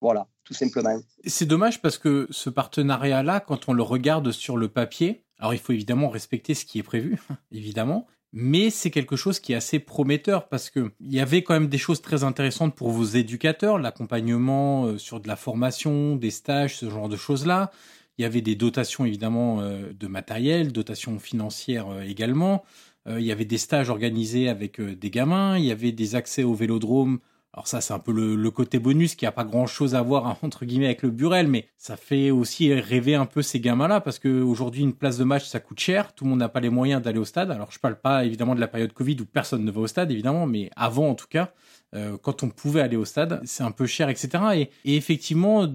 Voilà, tout simplement. C'est dommage parce que ce partenariat-là, quand on le regarde sur le papier, alors il faut évidemment respecter ce qui est prévu, évidemment, mais c'est quelque chose qui est assez prometteur parce que il y avait quand même des choses très intéressantes pour vos éducateurs, l'accompagnement euh, sur de la formation, des stages, ce genre de choses-là. Il y avait des dotations évidemment euh, de matériel, dotations financières euh, également. Il y avait des stages organisés avec des gamins. Il y avait des accès au vélodrome alors ça, c'est un peu le, côté bonus qui a pas grand-chose à voir entre guillemets avec le Burel, mais ça fait aussi rêver un peu ces gamins-là parce que aujourd'hui une place de match ça coûte cher, tout le monde n'a pas les moyens d'aller au stade. Alors je parle pas évidemment de la période Covid où personne ne va au stade évidemment, mais avant en tout cas, euh, quand on pouvait aller au stade, c'est un peu cher, etc. Et, effectivement,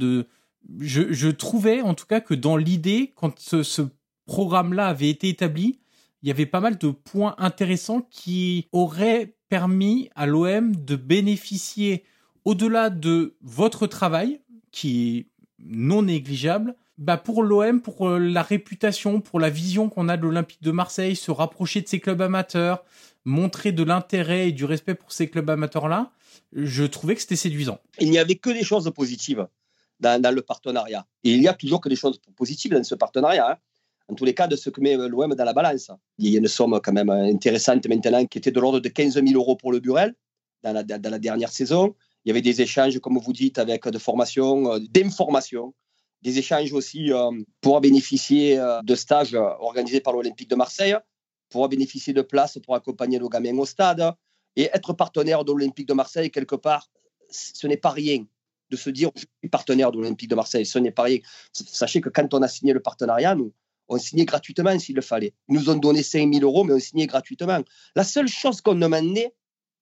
je, trouvais en tout cas que dans l'idée, quand ce programme-là avait été établi, il y avait pas mal de points intéressants qui auraient permis à l'OM de bénéficier, au-delà de votre travail, qui est non négligeable, bah pour l'OM, pour euh, la réputation, pour la vision qu'on a de l'Olympique de Marseille, se rapprocher de ces clubs amateurs, montrer de l'intérêt et du respect pour ces clubs amateurs-là, je trouvais que c'était séduisant. Il n'y avait que des choses positives dans, le partenariat. Et il y a toujours que des choses positives dans ce partenariat. Hein en tous les cas, de ce que met l'OM dans la balance. Il y a une somme quand même intéressante maintenant qui était de l'ordre de 15 000 euros pour le Burel dans la, dernière saison. Il y avait des échanges, comme vous dites, avec de formation, euh, d'information, des échanges aussi euh, pour bénéficier euh, de stages organisés par l'Olympique de Marseille, pour bénéficier de places pour accompagner nos gamins au stade. Et être partenaire de l'Olympique de Marseille, quelque part, ce n'est pas rien de se dire je suis partenaire de l'Olympique de Marseille, ce n'est pas rien. Sachez que quand on a signé le partenariat, nous, on signait gratuitement s'il le fallait. Ils nous ont donné 5 000 euros, mais on signait gratuitement. La seule chose qu'on demandait,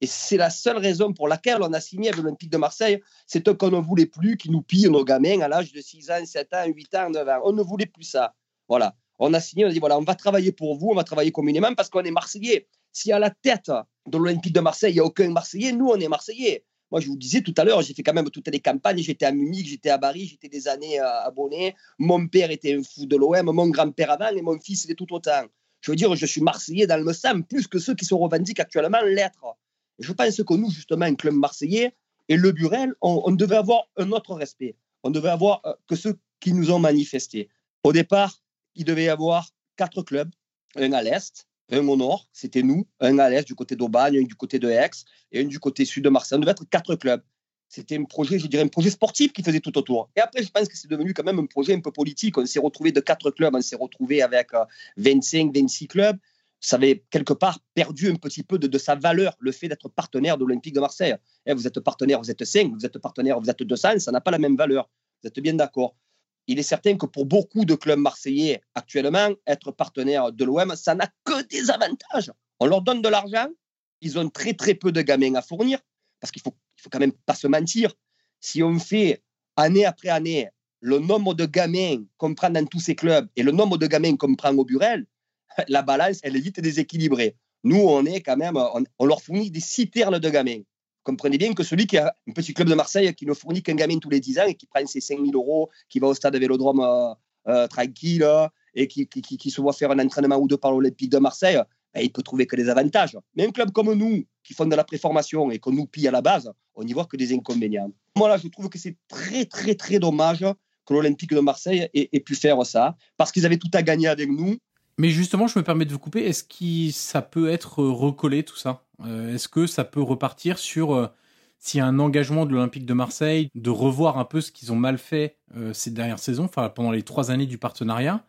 et c'est la seule raison pour laquelle on a signé avec l'Olympique de Marseille, c'est qu'on ne voulait plus qu'ils nous pillent nos gamins à l'âge de 6 ans, 7 ans, 8 ans, 9 ans. On ne voulait plus ça. Voilà. On a signé, on a dit voilà, on va travailler pour vous, on va travailler communément parce qu'on est Marseillais. Si à la tête de l'Olympique de Marseille, il n'y a aucun Marseillais, nous, on est Marseillais. Moi, je vous disais tout à l'heure, j'ai fait quand même toutes les campagnes. J'étais à Munich, j'étais à Paris, j'étais des années euh, abonné. Mon père était un fou de l'OM, mon grand-père avant, et mon fils était tout autant. Je veux dire, je suis marseillais dans le sang, plus que ceux qui se revendiquent actuellement l'être. Je pense que nous, justement, un club marseillais et le Burel, on, devait avoir un autre respect. On devait avoir euh, que ceux qui nous ont manifesté. Au départ, il devait y avoir quatre clubs, un à l'Est, un au nord, c'était nous, un à l'est du côté d'Aubagne, un du côté de Aix et un du côté sud de Marseille. On devait être quatre clubs. C'était un projet, je dirais, un projet sportif qui faisait tout autour. Et après, je pense que c'est devenu quand même un projet un peu politique. On s'est retrouvé de quatre clubs, on s'est retrouvé avec 25, euh, 26 clubs. Ça avait quelque part perdu un petit peu de, sa valeur, le fait d'être partenaire de l'Olympique de Marseille. Eh, vous êtes partenaire, vous êtes 5, vous êtes partenaire, vous êtes 200, ça n'a pas la même valeur. Vous êtes bien d'accord. Il est certain que pour beaucoup de clubs marseillais actuellement, être partenaire de l'OM, ça n'a que des avantages. On leur donne de l'argent, ils ont très très peu de gamins à fournir, parce qu'il faut il faut quand même pas se mentir. Si on fait année après année le nombre de gamins qu'on prend dans tous ces clubs et le nombre de gamins qu'on prend au Burel, la balance, elle est vite déséquilibrée. Nous, on est quand même, on, leur fournit des citernes de gamins. Comprenez bien que celui qui a un petit club de Marseille qui ne fournit qu'un gamin tous les 10 ans et qui prend ses 5 000 euros, qui va au stade de Vélodrome euh, euh, tranquille et qui, qui, qui, se voit faire un entraînement ou deux par l'Olympique de Marseille, ben, il peut trouver que des avantages. Mais un club comme nous, qui font de la préformation et qu'on nous pille à la base, on n'y voit que des inconvénients. Moi, là, je trouve que c'est très, très, très dommage que l'Olympique de Marseille ait, pu faire ça, parce qu'ils avaient tout à gagner avec nous. Mais justement, je me permets de vous couper, est-ce que ça peut être recollé, tout ça? Euh, Est-ce que ça peut repartir sur... Euh, s'il y a un engagement de l'Olympique de Marseille de revoir un peu ce qu'ils ont mal fait euh, ces dernières saisons, pendant les trois années du partenariat,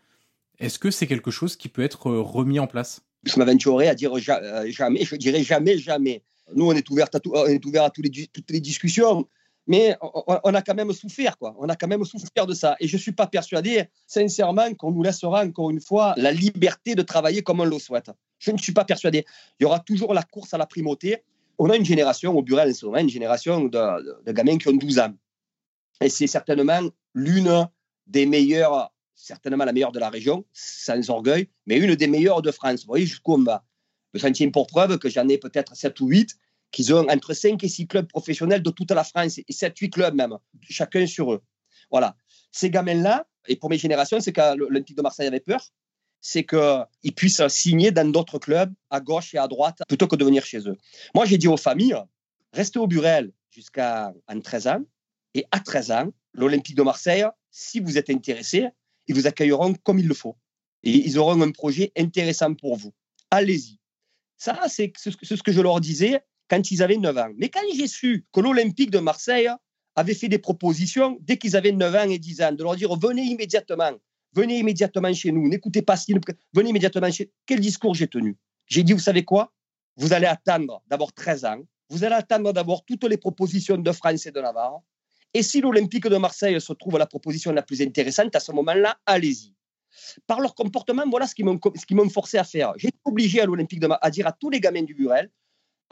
est-ce que c'est quelque chose qui peut être remis en place? Je m'aventurerai à dire euh, jamais, je dirais jamais, jamais. Nous, on est ouvert à, toutes les discussions, mais on, a quand même souffert, quoi. On a quand même souffert de ça. Et je ne suis pas persuadé, sincèrement, qu'on nous laissera encore une fois la liberté de travailler comme on le souhaite. Je ne suis pas persuadé. Il y aura toujours la course à la primauté. On a une génération au Burel en ce moment, une génération de, gamins qui ont 12 ans. Et c'est certainement l'une des meilleures certainement la meilleure de la région, sans orgueil, mais une des meilleures de France. Vous voyez jusqu'où on va. Je s'en tiens pour preuve que j'en ai peut-être 7 ou 8 qui ont entre 5 et 6 clubs professionnels de toute la France, et 7-8 clubs même, chacun sur eux. Voilà. Ces gamins-là, et pour mes générations, c'est que l'Olympique de Marseille avait peur, c'est qu'ils puissent signer dans d'autres clubs, à gauche et à droite, plutôt que de venir chez eux. Moi, j'ai dit aux familles, restez au Burel jusqu'à 13 ans, et à 13 ans, l'Olympique de Marseille, si vous êtes intéressé, ils vous accueilleront comme il le faut. Et ils auront un projet intéressant pour vous. Allez-y. Ça, c'est ce que je leur disais quand ils avaient 9 ans. Mais quand j'ai su que l'Olympique de Marseille avait fait des propositions dès qu'ils avaient 9 ans et 10 ans, de leur dire venez immédiatement, venez immédiatement chez nous, n'écoutez pas ce venez immédiatement chez Quel discours j'ai tenu? J'ai dit, vous savez quoi? Vous allez attendre d'abord 13 ans, vous allez attendre d'abord toutes les propositions de France et de Navarre, et si l'Olympique de Marseille se trouve la proposition la plus intéressante, à ce moment-là, allez-y. Par leur comportement, voilà ce qu'ils m'ont forcé à faire. J'ai obligé à l'Olympique de à dire à tous les gamins du Burel,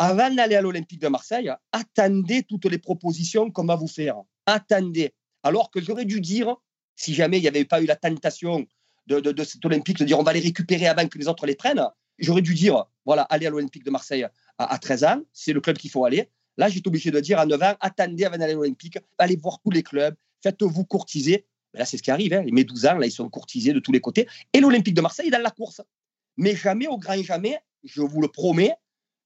avant d'aller à l'Olympique de Marseille, attendez toutes les propositions qu'on va vous faire. Attendez. Alors que j'aurais dû dire, si jamais il n'y avait pas eu la tentation de, cet Olympique, de dire on va les récupérer avant que les autres les prennent, j'aurais dû dire, voilà, allez à l'Olympique de Marseille à, à 13 ans, c'est le club qu'il faut aller. Là, j'étais obligé de dire à 9 ans, attendez avant d'aller à l'Olympique, allez voir tous les clubs, faites-vous courtiser. là, c'est ce qui arrive. Hein. Mes 12 ans, là, ils sont courtisés de tous les côtés. Et l'Olympique de Marseille est dans la course. Mais jamais, au grand jamais, je vous le promets,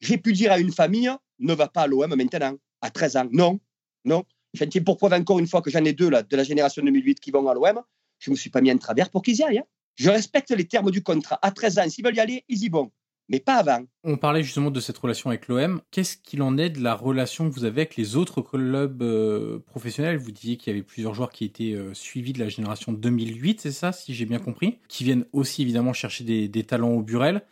j'ai pu dire à une famille, ne va pas à l'OM maintenant, à 13 ans. Non, non. Pour preuve encore une fois que j'en ai deux là, de la génération 2008 qui vont à l'OM. Je ne me suis pas mis en travers pour qu'ils y aillent. Hein. Je respecte les termes du contrat. À 13 ans, s'ils veulent y aller, ils y vont mais pas avant. On parlait justement de cette relation avec l'OM. Qu'est-ce qu'il en est de la relation que vous avez avec les autres clubs euh, professionnels? Vous disiez qu'il y avait plusieurs joueurs qui étaient euh, suivis de la génération 2008, c'est ça, si j'ai bien compris, qui viennent aussi évidemment chercher des, talents au Burel.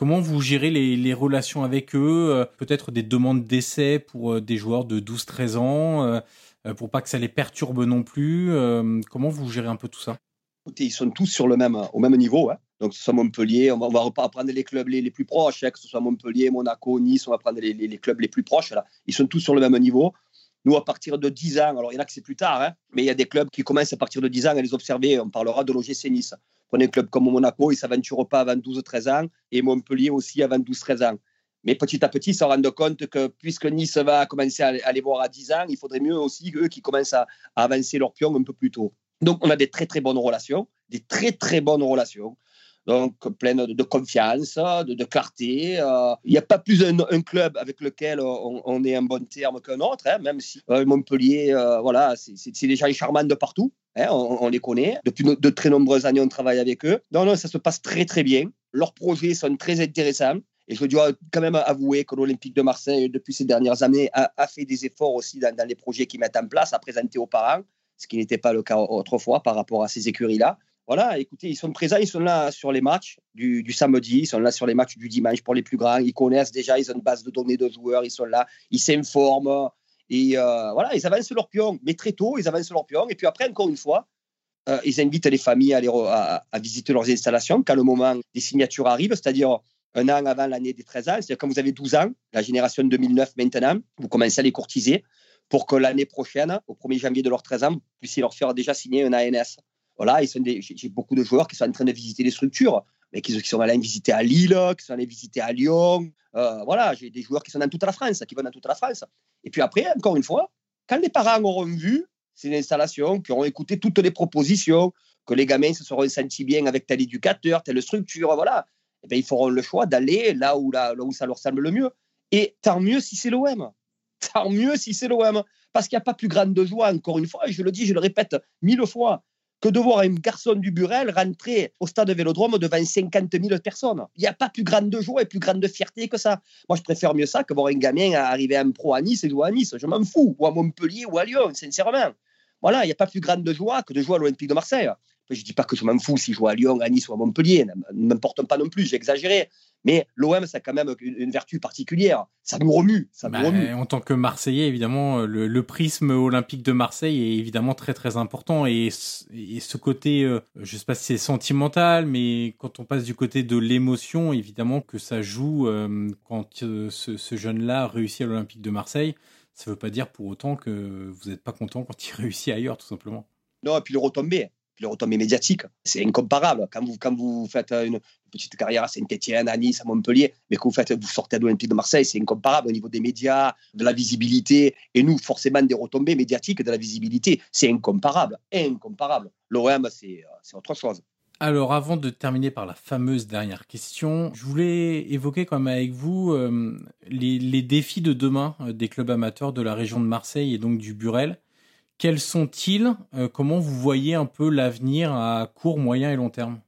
Comment vous gérez les, relations avec eux euh, Peut-être des demandes d'essai pour des joueurs de 12-13 ans, pour pas que ça les perturbe non plus. comment vous gérez un peu tout ça? Ils sont tous sur le même, au même niveau. Hein. Donc, ce soit Montpellier, on va, on prendre les clubs les, plus proches, hein, que ce soit Montpellier, Monaco, Nice, on va prendre les, les, clubs les plus proches. Là. Ils sont tous sur le même niveau. Nous, à partir de 10 ans, alors il y en a que c'est plus tard, hein, mais il y a des clubs qui commencent à partir de 10 ans à les observer. On parlera de l'OGC Nice. Prenez un club comme Monaco, ils s'aventurent pas avant 12-13 ans, et Montpellier aussi avant 12-13 ans. Mais petit à petit, ils se rendent compte que puisque Nice va commencer à, les voir à 10 ans, il faudrait mieux aussi eux qui commencent à, à avancer leur pion un peu plus tôt. Donc, on a des très, très bonnes relations, des très, très bonnes relations donc pleine de, confiance, de, clarté. Euh, il n'y a pas plus un, club avec lequel on, est en bon terme qu'un autre, hein, même si euh, Montpellier, euh, voilà, c'est des gens charmants de partout. Hein, on, les connaît. Depuis de très nombreuses années, on travaille avec eux. Non, non, ça se passe très, très bien. Leurs projets sont très intéressants. Et je dois quand même avouer que l'Olympique de Marseille, depuis ces dernières années, a, fait des efforts aussi dans, les projets qu'ils mettent en place, à présenter aux parents, ce qui n'était pas le cas autrefois par rapport à ces écuries-là. Voilà, écoutez, ils sont présents, ils sont là sur les matchs du, samedi, ils sont là sur les matchs du dimanche pour les plus grands. Ils connaissent déjà, ils ont une base de données de joueurs, ils sont là, ils s'informent. Et euh, voilà, ils avancent leur pion, mais très tôt, ils avancent leur pion. Et puis après, encore une fois, euh, ils invitent les familles à, aller à, visiter leurs installations quand le moment des signatures arrive, c'est-à-dire un an avant l'année des 13 ans. C'est-à-dire quand vous avez 12 ans, la génération 2009 maintenant, vous commencez à les courtiser pour que l'année prochaine, au 1er janvier de leurs 13 ans, vous puissiez leur faire déjà signer un ANS. Voilà, j'ai beaucoup de joueurs qui sont en train de visiter les structures, mais qui, sont allés visiter à Lille, qui sont allés visiter à Lyon. Euh, voilà, j'ai des joueurs qui sont dans toute la France, qui vont dans toute la France. Et puis après, encore une fois, quand les parents auront vu ces installations, qui auront écouté toutes les propositions, que les gamins se seront sentis bien avec tel éducateur, telle structure, voilà, eh bien, ils feront le choix d'aller là où, là, où ça leur semble le mieux. Et tant mieux si c'est l'OM. Tant mieux si c'est l'OM. Parce qu'il n'y a pas plus grande joie, encore une fois, et je le dis, je le répète mille fois, que de voir un garçon du Burel rentrer au stade Vélodrome devant 50 000 personnes. Il n'y a pas plus grande joie et plus grande fierté que ça. Moi, je préfère mieux ça que voir un gamin arriver en pro à Nice et jouer à Nice. Je m'en fous. Ou à Montpellier ou à Lyon, sincèrement. Voilà, il n'y a pas plus grande joie que de jouer à l'Olympique de Marseille. Je ne dis pas que je m'en fous si je joue à Lyon, à Nice ou à Montpellier. Ne m'importe pas non plus, j'ai exagéré. Mais l'OM, ça a quand même une, vertu particulière. Ça nous remue. Ça bah, En tant que Marseillais, évidemment, le, prisme olympique de Marseille est évidemment très très important. Et, ce côté, euh, je ne sais pas si c'est sentimental, mais quand on passe du côté de l'émotion, évidemment que ça joue euh, quand euh, ce, jeune-là réussit à l'Olympique de Marseille. Ça ne veut pas dire pour autant que vous n'êtes pas content quand il réussit ailleurs, tout simplement. Non, et puis le retomber les retombées médiatiques. C'est incomparable. Quand vous, quand vous faites une petite carrière à Saint-Etienne, à Nice, à Montpellier, mais que vous, faites, vous sortez de l'Olympique de Marseille, c'est incomparable au niveau des médias, de la visibilité. Et nous, forcément, des retombées médiatiques, de la visibilité, c'est incomparable. Incomparable. L'OM, c'est autre chose. Alors, avant de terminer par la fameuse dernière question, je voulais évoquer quand même avec vous euh, les, les, défis de demain euh, des clubs amateurs de la région de Marseille et donc du Burel. Quels sont-ils euh, Comment vous voyez un peu l'avenir à court, moyen et long terme?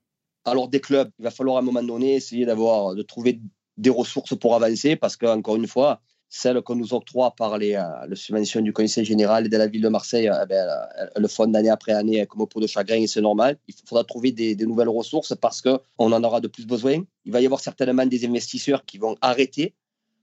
Alors des clubs, il va falloir à un moment donné essayer d'avoir, de trouver des ressources pour avancer parce qu'encore une fois, celles qu'on nous octroie par les, euh, subventions du Conseil général et de la ville de Marseille, eh ben, le fond d'année après année comme au pot de chagrin et c'est normal. Il faudra trouver des, des nouvelles ressources parce qu'on en aura de plus besoin. Il va y avoir certainement des investisseurs qui vont arrêter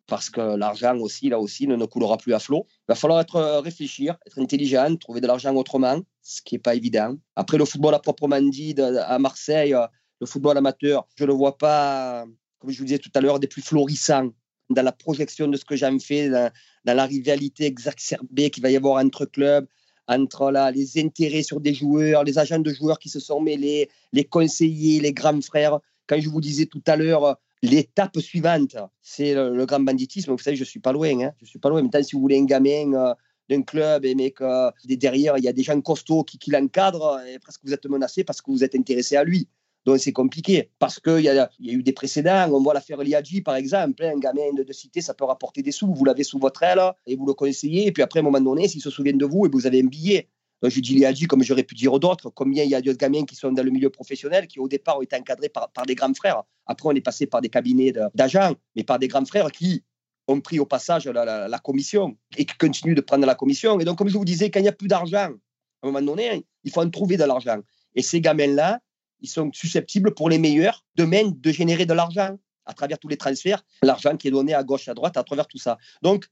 parce que l'argent aussi, là aussi, ne, ne coulera plus à flot. Il va falloir être, euh, réfléchir, être intelligent, trouver de l'argent autrement, ce qui n'est pas évident. Après, le football à proprement dit à Marseille, euh, le football amateur, je ne le vois pas, comme je vous disais tout à l'heure, des plus florissants dans la projection de ce que j'en fais, dans, la rivalité exacerbée qu'il va y avoir entre clubs, entre là, les intérêts sur des joueurs, les agents de joueurs qui se sont mêlés, les conseillers, les grands frères. Quand je vous disais tout à l'heure, L'étape suivante, c'est le, grand banditisme. Vous savez, je suis pas loin. Hein. Je suis pas loin. Maintenant, si vous voulez un gamin euh, d'un club, et mais que derrière, il y a des gens costauds qui, l'encadrent, et presque vous êtes menacé parce que vous êtes intéressé à lui. Donc c'est compliqué parce qu'il y, a, y a eu des précédents. On voit l'affaire Liadji par exemple. Hein. Un gamin de, de, cité, ça peut rapporter des sous. Vous l'avez sous votre aile et vous le conseillez. Et puis après, à un moment donné, s'il se souvient de vous et vous avez un billet, donc, je dis dit, comme j'aurais pu dire d'autres, combien il y a de gamins qui sont dans le milieu professionnel qui, au départ, ont été encadrés par, des grands frères. Après, on est passé par des cabinets d'agents, mais par des grands frères qui ont pris au passage la, commission et qui continuent de prendre la commission. Et donc, comme je vous disais, quand il n'y a plus d'argent, à un moment donné, il faut en trouver de l'argent. Et ces gamins-là, ils sont susceptibles, pour les meilleurs, demain, de générer de l'argent à travers tous les transferts, l'argent qui est donné à gauche, à droite, à travers tout ça. Donc,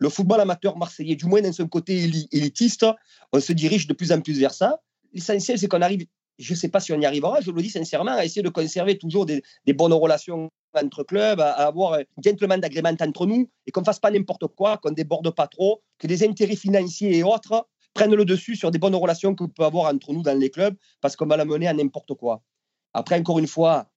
le football amateur marseillais, du moins dans son côté élitiste, on se dirige de plus en plus vers ça. L'essentiel, c'est qu'on arrive, je ne sais pas si on y arrivera, je le dis sincèrement, à essayer de conserver toujours des, bonnes relations entre clubs, à, avoir un gentleman d'agrément entre nous et qu'on ne fasse pas n'importe quoi, qu'on ne déborde pas trop, que les intérêts financiers et autres prennent le dessus sur des bonnes relations qu'on peut avoir entre nous dans les clubs parce qu'on va la mener à n'importe quoi. Après, encore une fois,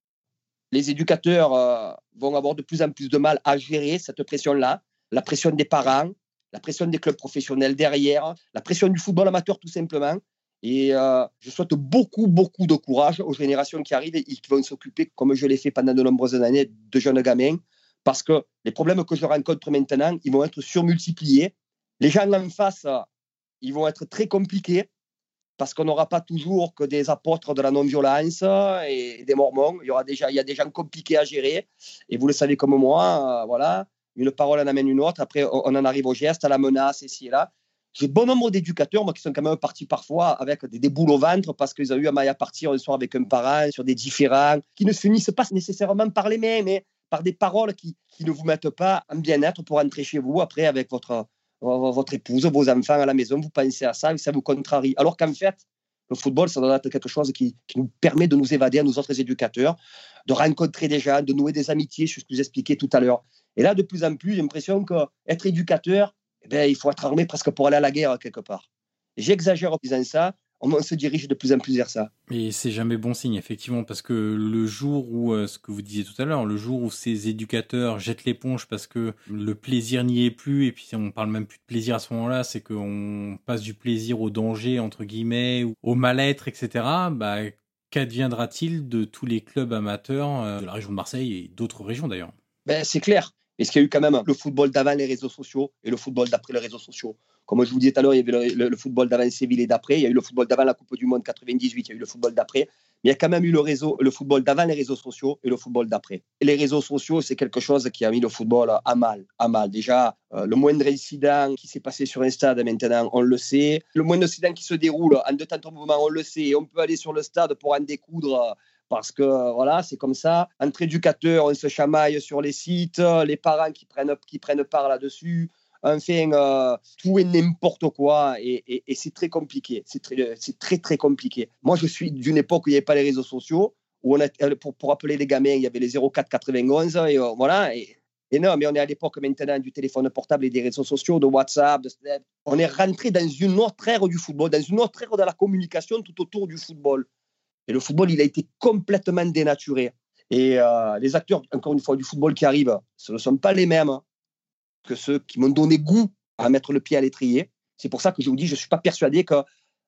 les éducateurs euh, vont avoir de plus en plus de mal à gérer cette pression-là la pression des parents, la pression des clubs professionnels derrière, la pression du football amateur tout simplement. Et euh, je souhaite beaucoup, beaucoup de courage aux générations qui arrivent et qui vont s'occuper, comme je l'ai fait pendant de nombreuses années, de jeunes gamins, parce que les problèmes que je rencontre maintenant, ils vont être surmultipliés. Les gens en face, ils vont être très compliqués. parce qu'on n'aura pas toujours que des apôtres de la non-violence et des mormons. Il y, aura déjà, il y a des gens compliqués à gérer. Et vous le savez comme moi, euh, voilà, une parole en amène une autre. Après, on en arrive au geste, à la menace, ici et là. J'ai bon nombre d'éducateurs, moi, qui sont quand même partis parfois avec des, boules au ventre parce qu'ils ont eu un maille à partir un soir avec un parent sur des différents qui ne se finissent pas nécessairement par les mains, mais par des paroles qui, qui ne vous mettent pas en bien-être pour rentrer chez vous après avec votre, votre épouse, vos enfants à la maison, vous pensez à ça et ça vous contrarie. Alors qu'en fait, le football, ça doit être quelque chose qui, nous permet de nous évader à nous autres éducateurs, de rencontrer des gens, de nouer des amitiés, ce que je vous expliquais tout à l'heure. Et là, de plus en plus, j'ai l'impression qu'être éducateur, eh bien, il faut être armé presque pour aller à la guerre quelque part. J'exagère en disant ça, on se dirige de plus en plus vers ça. Et c'est jamais bon signe, effectivement, parce que le jour où, euh, ce que vous disiez tout à l'heure, le jour où ces éducateurs jettent l'éponge parce que le plaisir n'y est plus, et puis on parle même plus de plaisir à ce moment-là, c'est qu'on passe du plaisir au danger, entre guillemets, ou au mal-être, etc., bah, qu'adviendra-t-il de tous les clubs amateurs euh, de la région de Marseille et d'autres régions d'ailleurs? Ben, C'est clair. Est-ce qu'il y a eu quand même le football d'avant les réseaux sociaux et le football d'après les réseaux sociaux? Comme je vous disais tout à l'heure, il y avait le, football d'avant Séville et d'après. Il y a eu le football d'avant la Coupe du Monde 98. Il y a eu le football d'après. Mais il y a quand même eu le, football d'avant les réseaux sociaux et le football d'après. Les réseaux sociaux, c'est quelque chose qui a mis le football à mal. À mal. Déjà, euh, le moindre incident qui s'est passé sur un stade maintenant, on le sait. Le moindre incident qui se déroule en deux temps de mouvement, on le sait. On peut aller sur le stade pour en découdre parce que voilà, c'est comme ça. Entre éducateurs, on se chamaille sur les sites, les parents qui prennent, qui prennent part là-dessus. Enfin, euh, tout est n'importe quoi et, c'est très compliqué. C'est très, très, très compliqué. Moi, je suis d'une époque où il n'y avait pas les réseaux sociaux, où on a, pour, pour appeler les gamins, il y avait les 0491 et euh, voilà. Et, et, non, mais on est à l'époque maintenant du téléphone portable et des réseaux sociaux, de WhatsApp, de On est rentré dans une autre ère du football, dans une autre ère de la communication tout autour du football. Et le football, il a été complètement dénaturé. Et euh, les acteurs, encore une fois, du football qui arrivent, ce ne sont pas les mêmes que ceux qui m'ont donné goût à mettre le pied à l'étrier. C'est pour ça que je vous dis, je ne suis pas persuadé que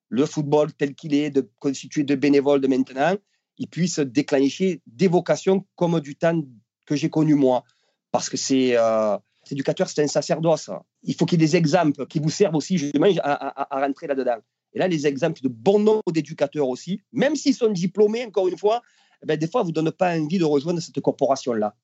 le football tel qu'il est, de, constitué de bénévoles de maintenant, il puisse déclencher des vocations comme du temps que j'ai connu moi. Parce que c'est euh, c'est un sacerdoce. Il faut qu'il y ait des exemples qui vous servent aussi justement à rentrer là-dedans. Et là, les exemples de bon nombre d'éducateurs aussi, même s'ils sont diplômés, encore une fois, eh ben, des fois, vous ne donnent pas envie de rejoindre cette corporation-là.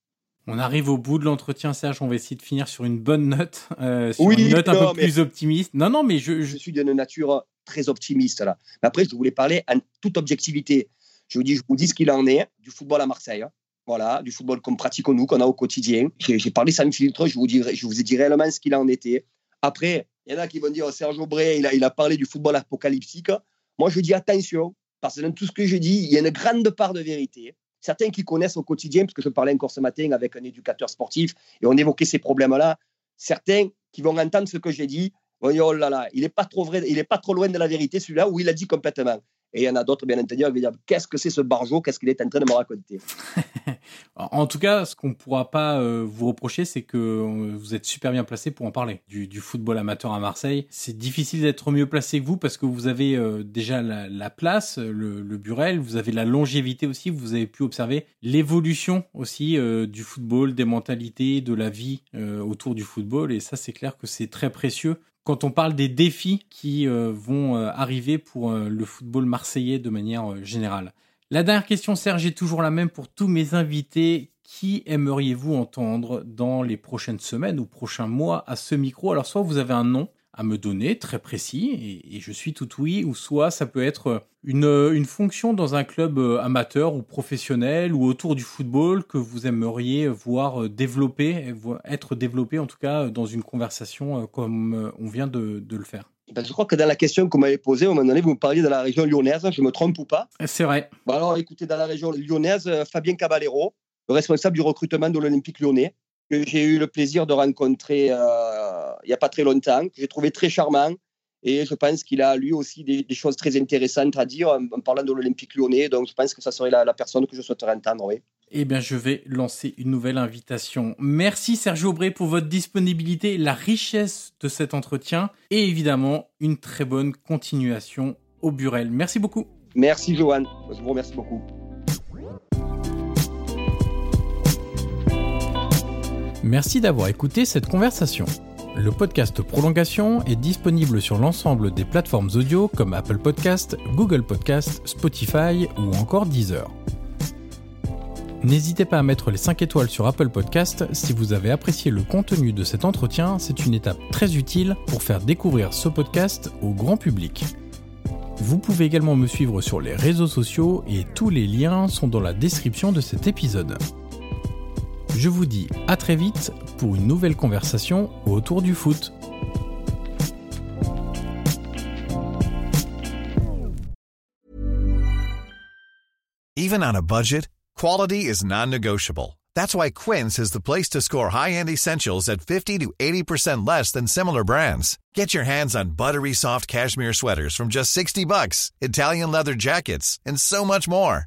On arrive au bout de l'entretien, Serge. On va essayer de finir sur une bonne note, euh, sur une note un peu plus optimiste. Non, non, mais je, je... suis d'une nature très optimiste là. Mais après, je voulais parler en toute objectivité. Je vous dis, je vous dis ce qu'il en est du football à Marseille. Hein. Voilà, du football qu'on pratique nous, qu'on a au quotidien. J'ai parlé sans filtre. Je vous dirai, je vous ai dit réellement ce qu'il en était. Après, il y en a qui vont dire Serge Aubray, il a, parlé du football apocalyptique. Moi, je dis attention, parce que dans tout ce que je dis, il y a une grande part de vérité. Certains qui connaissent au quotidien, parce que je parlais encore ce matin avec un éducateur sportif et on évoquait ces problèmes-là, certains qui vont entendre ce que j'ai dit vont dire oh là là, il n'est pas trop pas trop loin de la vérité celui-là où il a dit complètement. Et il y en a d'autres, bien entendu, qui vont dire qu'est-ce que c'est ce barjo, qu'est-ce qu'il est en train de me raconter? en tout cas, ce qu'on ne pourra pas euh, vous reprocher, c'est que euh, vous êtes super bien placé pour en parler. Du, football amateur à Marseille, c'est difficile d'être mieux placé que vous parce que vous avez euh, déjà la, place, le, le, Burel, vous avez la longévité aussi, vous avez pu observer l'évolution aussi du football, des mentalités, de la vie autour du football. Et ça, c'est clair que c'est très précieux quand on parle des défis qui vont arriver pour le football marseillais de manière générale. La dernière question, Serge, est toujours la même pour tous mes invités. Qui aimeriez-vous entendre dans les prochaines semaines ou prochains mois à ce micro? Alors, soit vous avez un nom à me donner, très précis, et, je suis tout oui, ou soit ça peut être une, une, fonction dans un club euh, amateur ou professionnel ou autour du football que vous aimeriez voir développer, être développé en tout cas dans une conversation euh, comme on vient de le faire. Ben, je crois que dans la question que vous m'avez posée, à un moment donné, vous me parliez de la région lyonnaise, je me trompe ou pas? C'est vrai. alors, écoutez, dans la région lyonnaise, euh, Fabien Caballero, le responsable du recrutement de l'Olympique lyonnais, que j'ai eu le plaisir de rencontrer euh, il n'y a pas très longtemps, que j'ai trouvé très charmant. Et je pense qu'il a lui aussi des, choses très intéressantes à dire en, parlant de l'Olympique lyonnais. Donc je pense que ça serait la, la personne que je souhaiterais entendre. Oui eh bien, je vais lancer une nouvelle invitation. Merci Sergio Aubray pour votre disponibilité, la richesse de cet entretien et évidemment une très bonne continuation au Burel. Merci beaucoup. Merci Johan, je vous remercie beaucoup. Merci d'avoir écouté cette conversation. Le podcast Prolongation est disponible sur l'ensemble des plateformes audio comme Apple Podcast, Google Podcast, Spotify ou encore Deezer. N'hésitez pas à mettre les 5 étoiles sur Apple Podcast si vous avez apprécié le contenu de cet entretien, c'est une étape très utile pour faire découvrir ce podcast au grand public. Vous pouvez également me suivre sur les réseaux sociaux et tous les liens sont dans la description de cet épisode. Je vous dis à très vite pour une nouvelle conversation autour du foot. Even on a budget, quality is non-negotiable. That's why Quince is the place to score high-end essentials at 50 to 80% less than similar brands. Get your hands on buttery soft cashmere sweaters from just 60 bucks, Italian leather jackets, and so much more.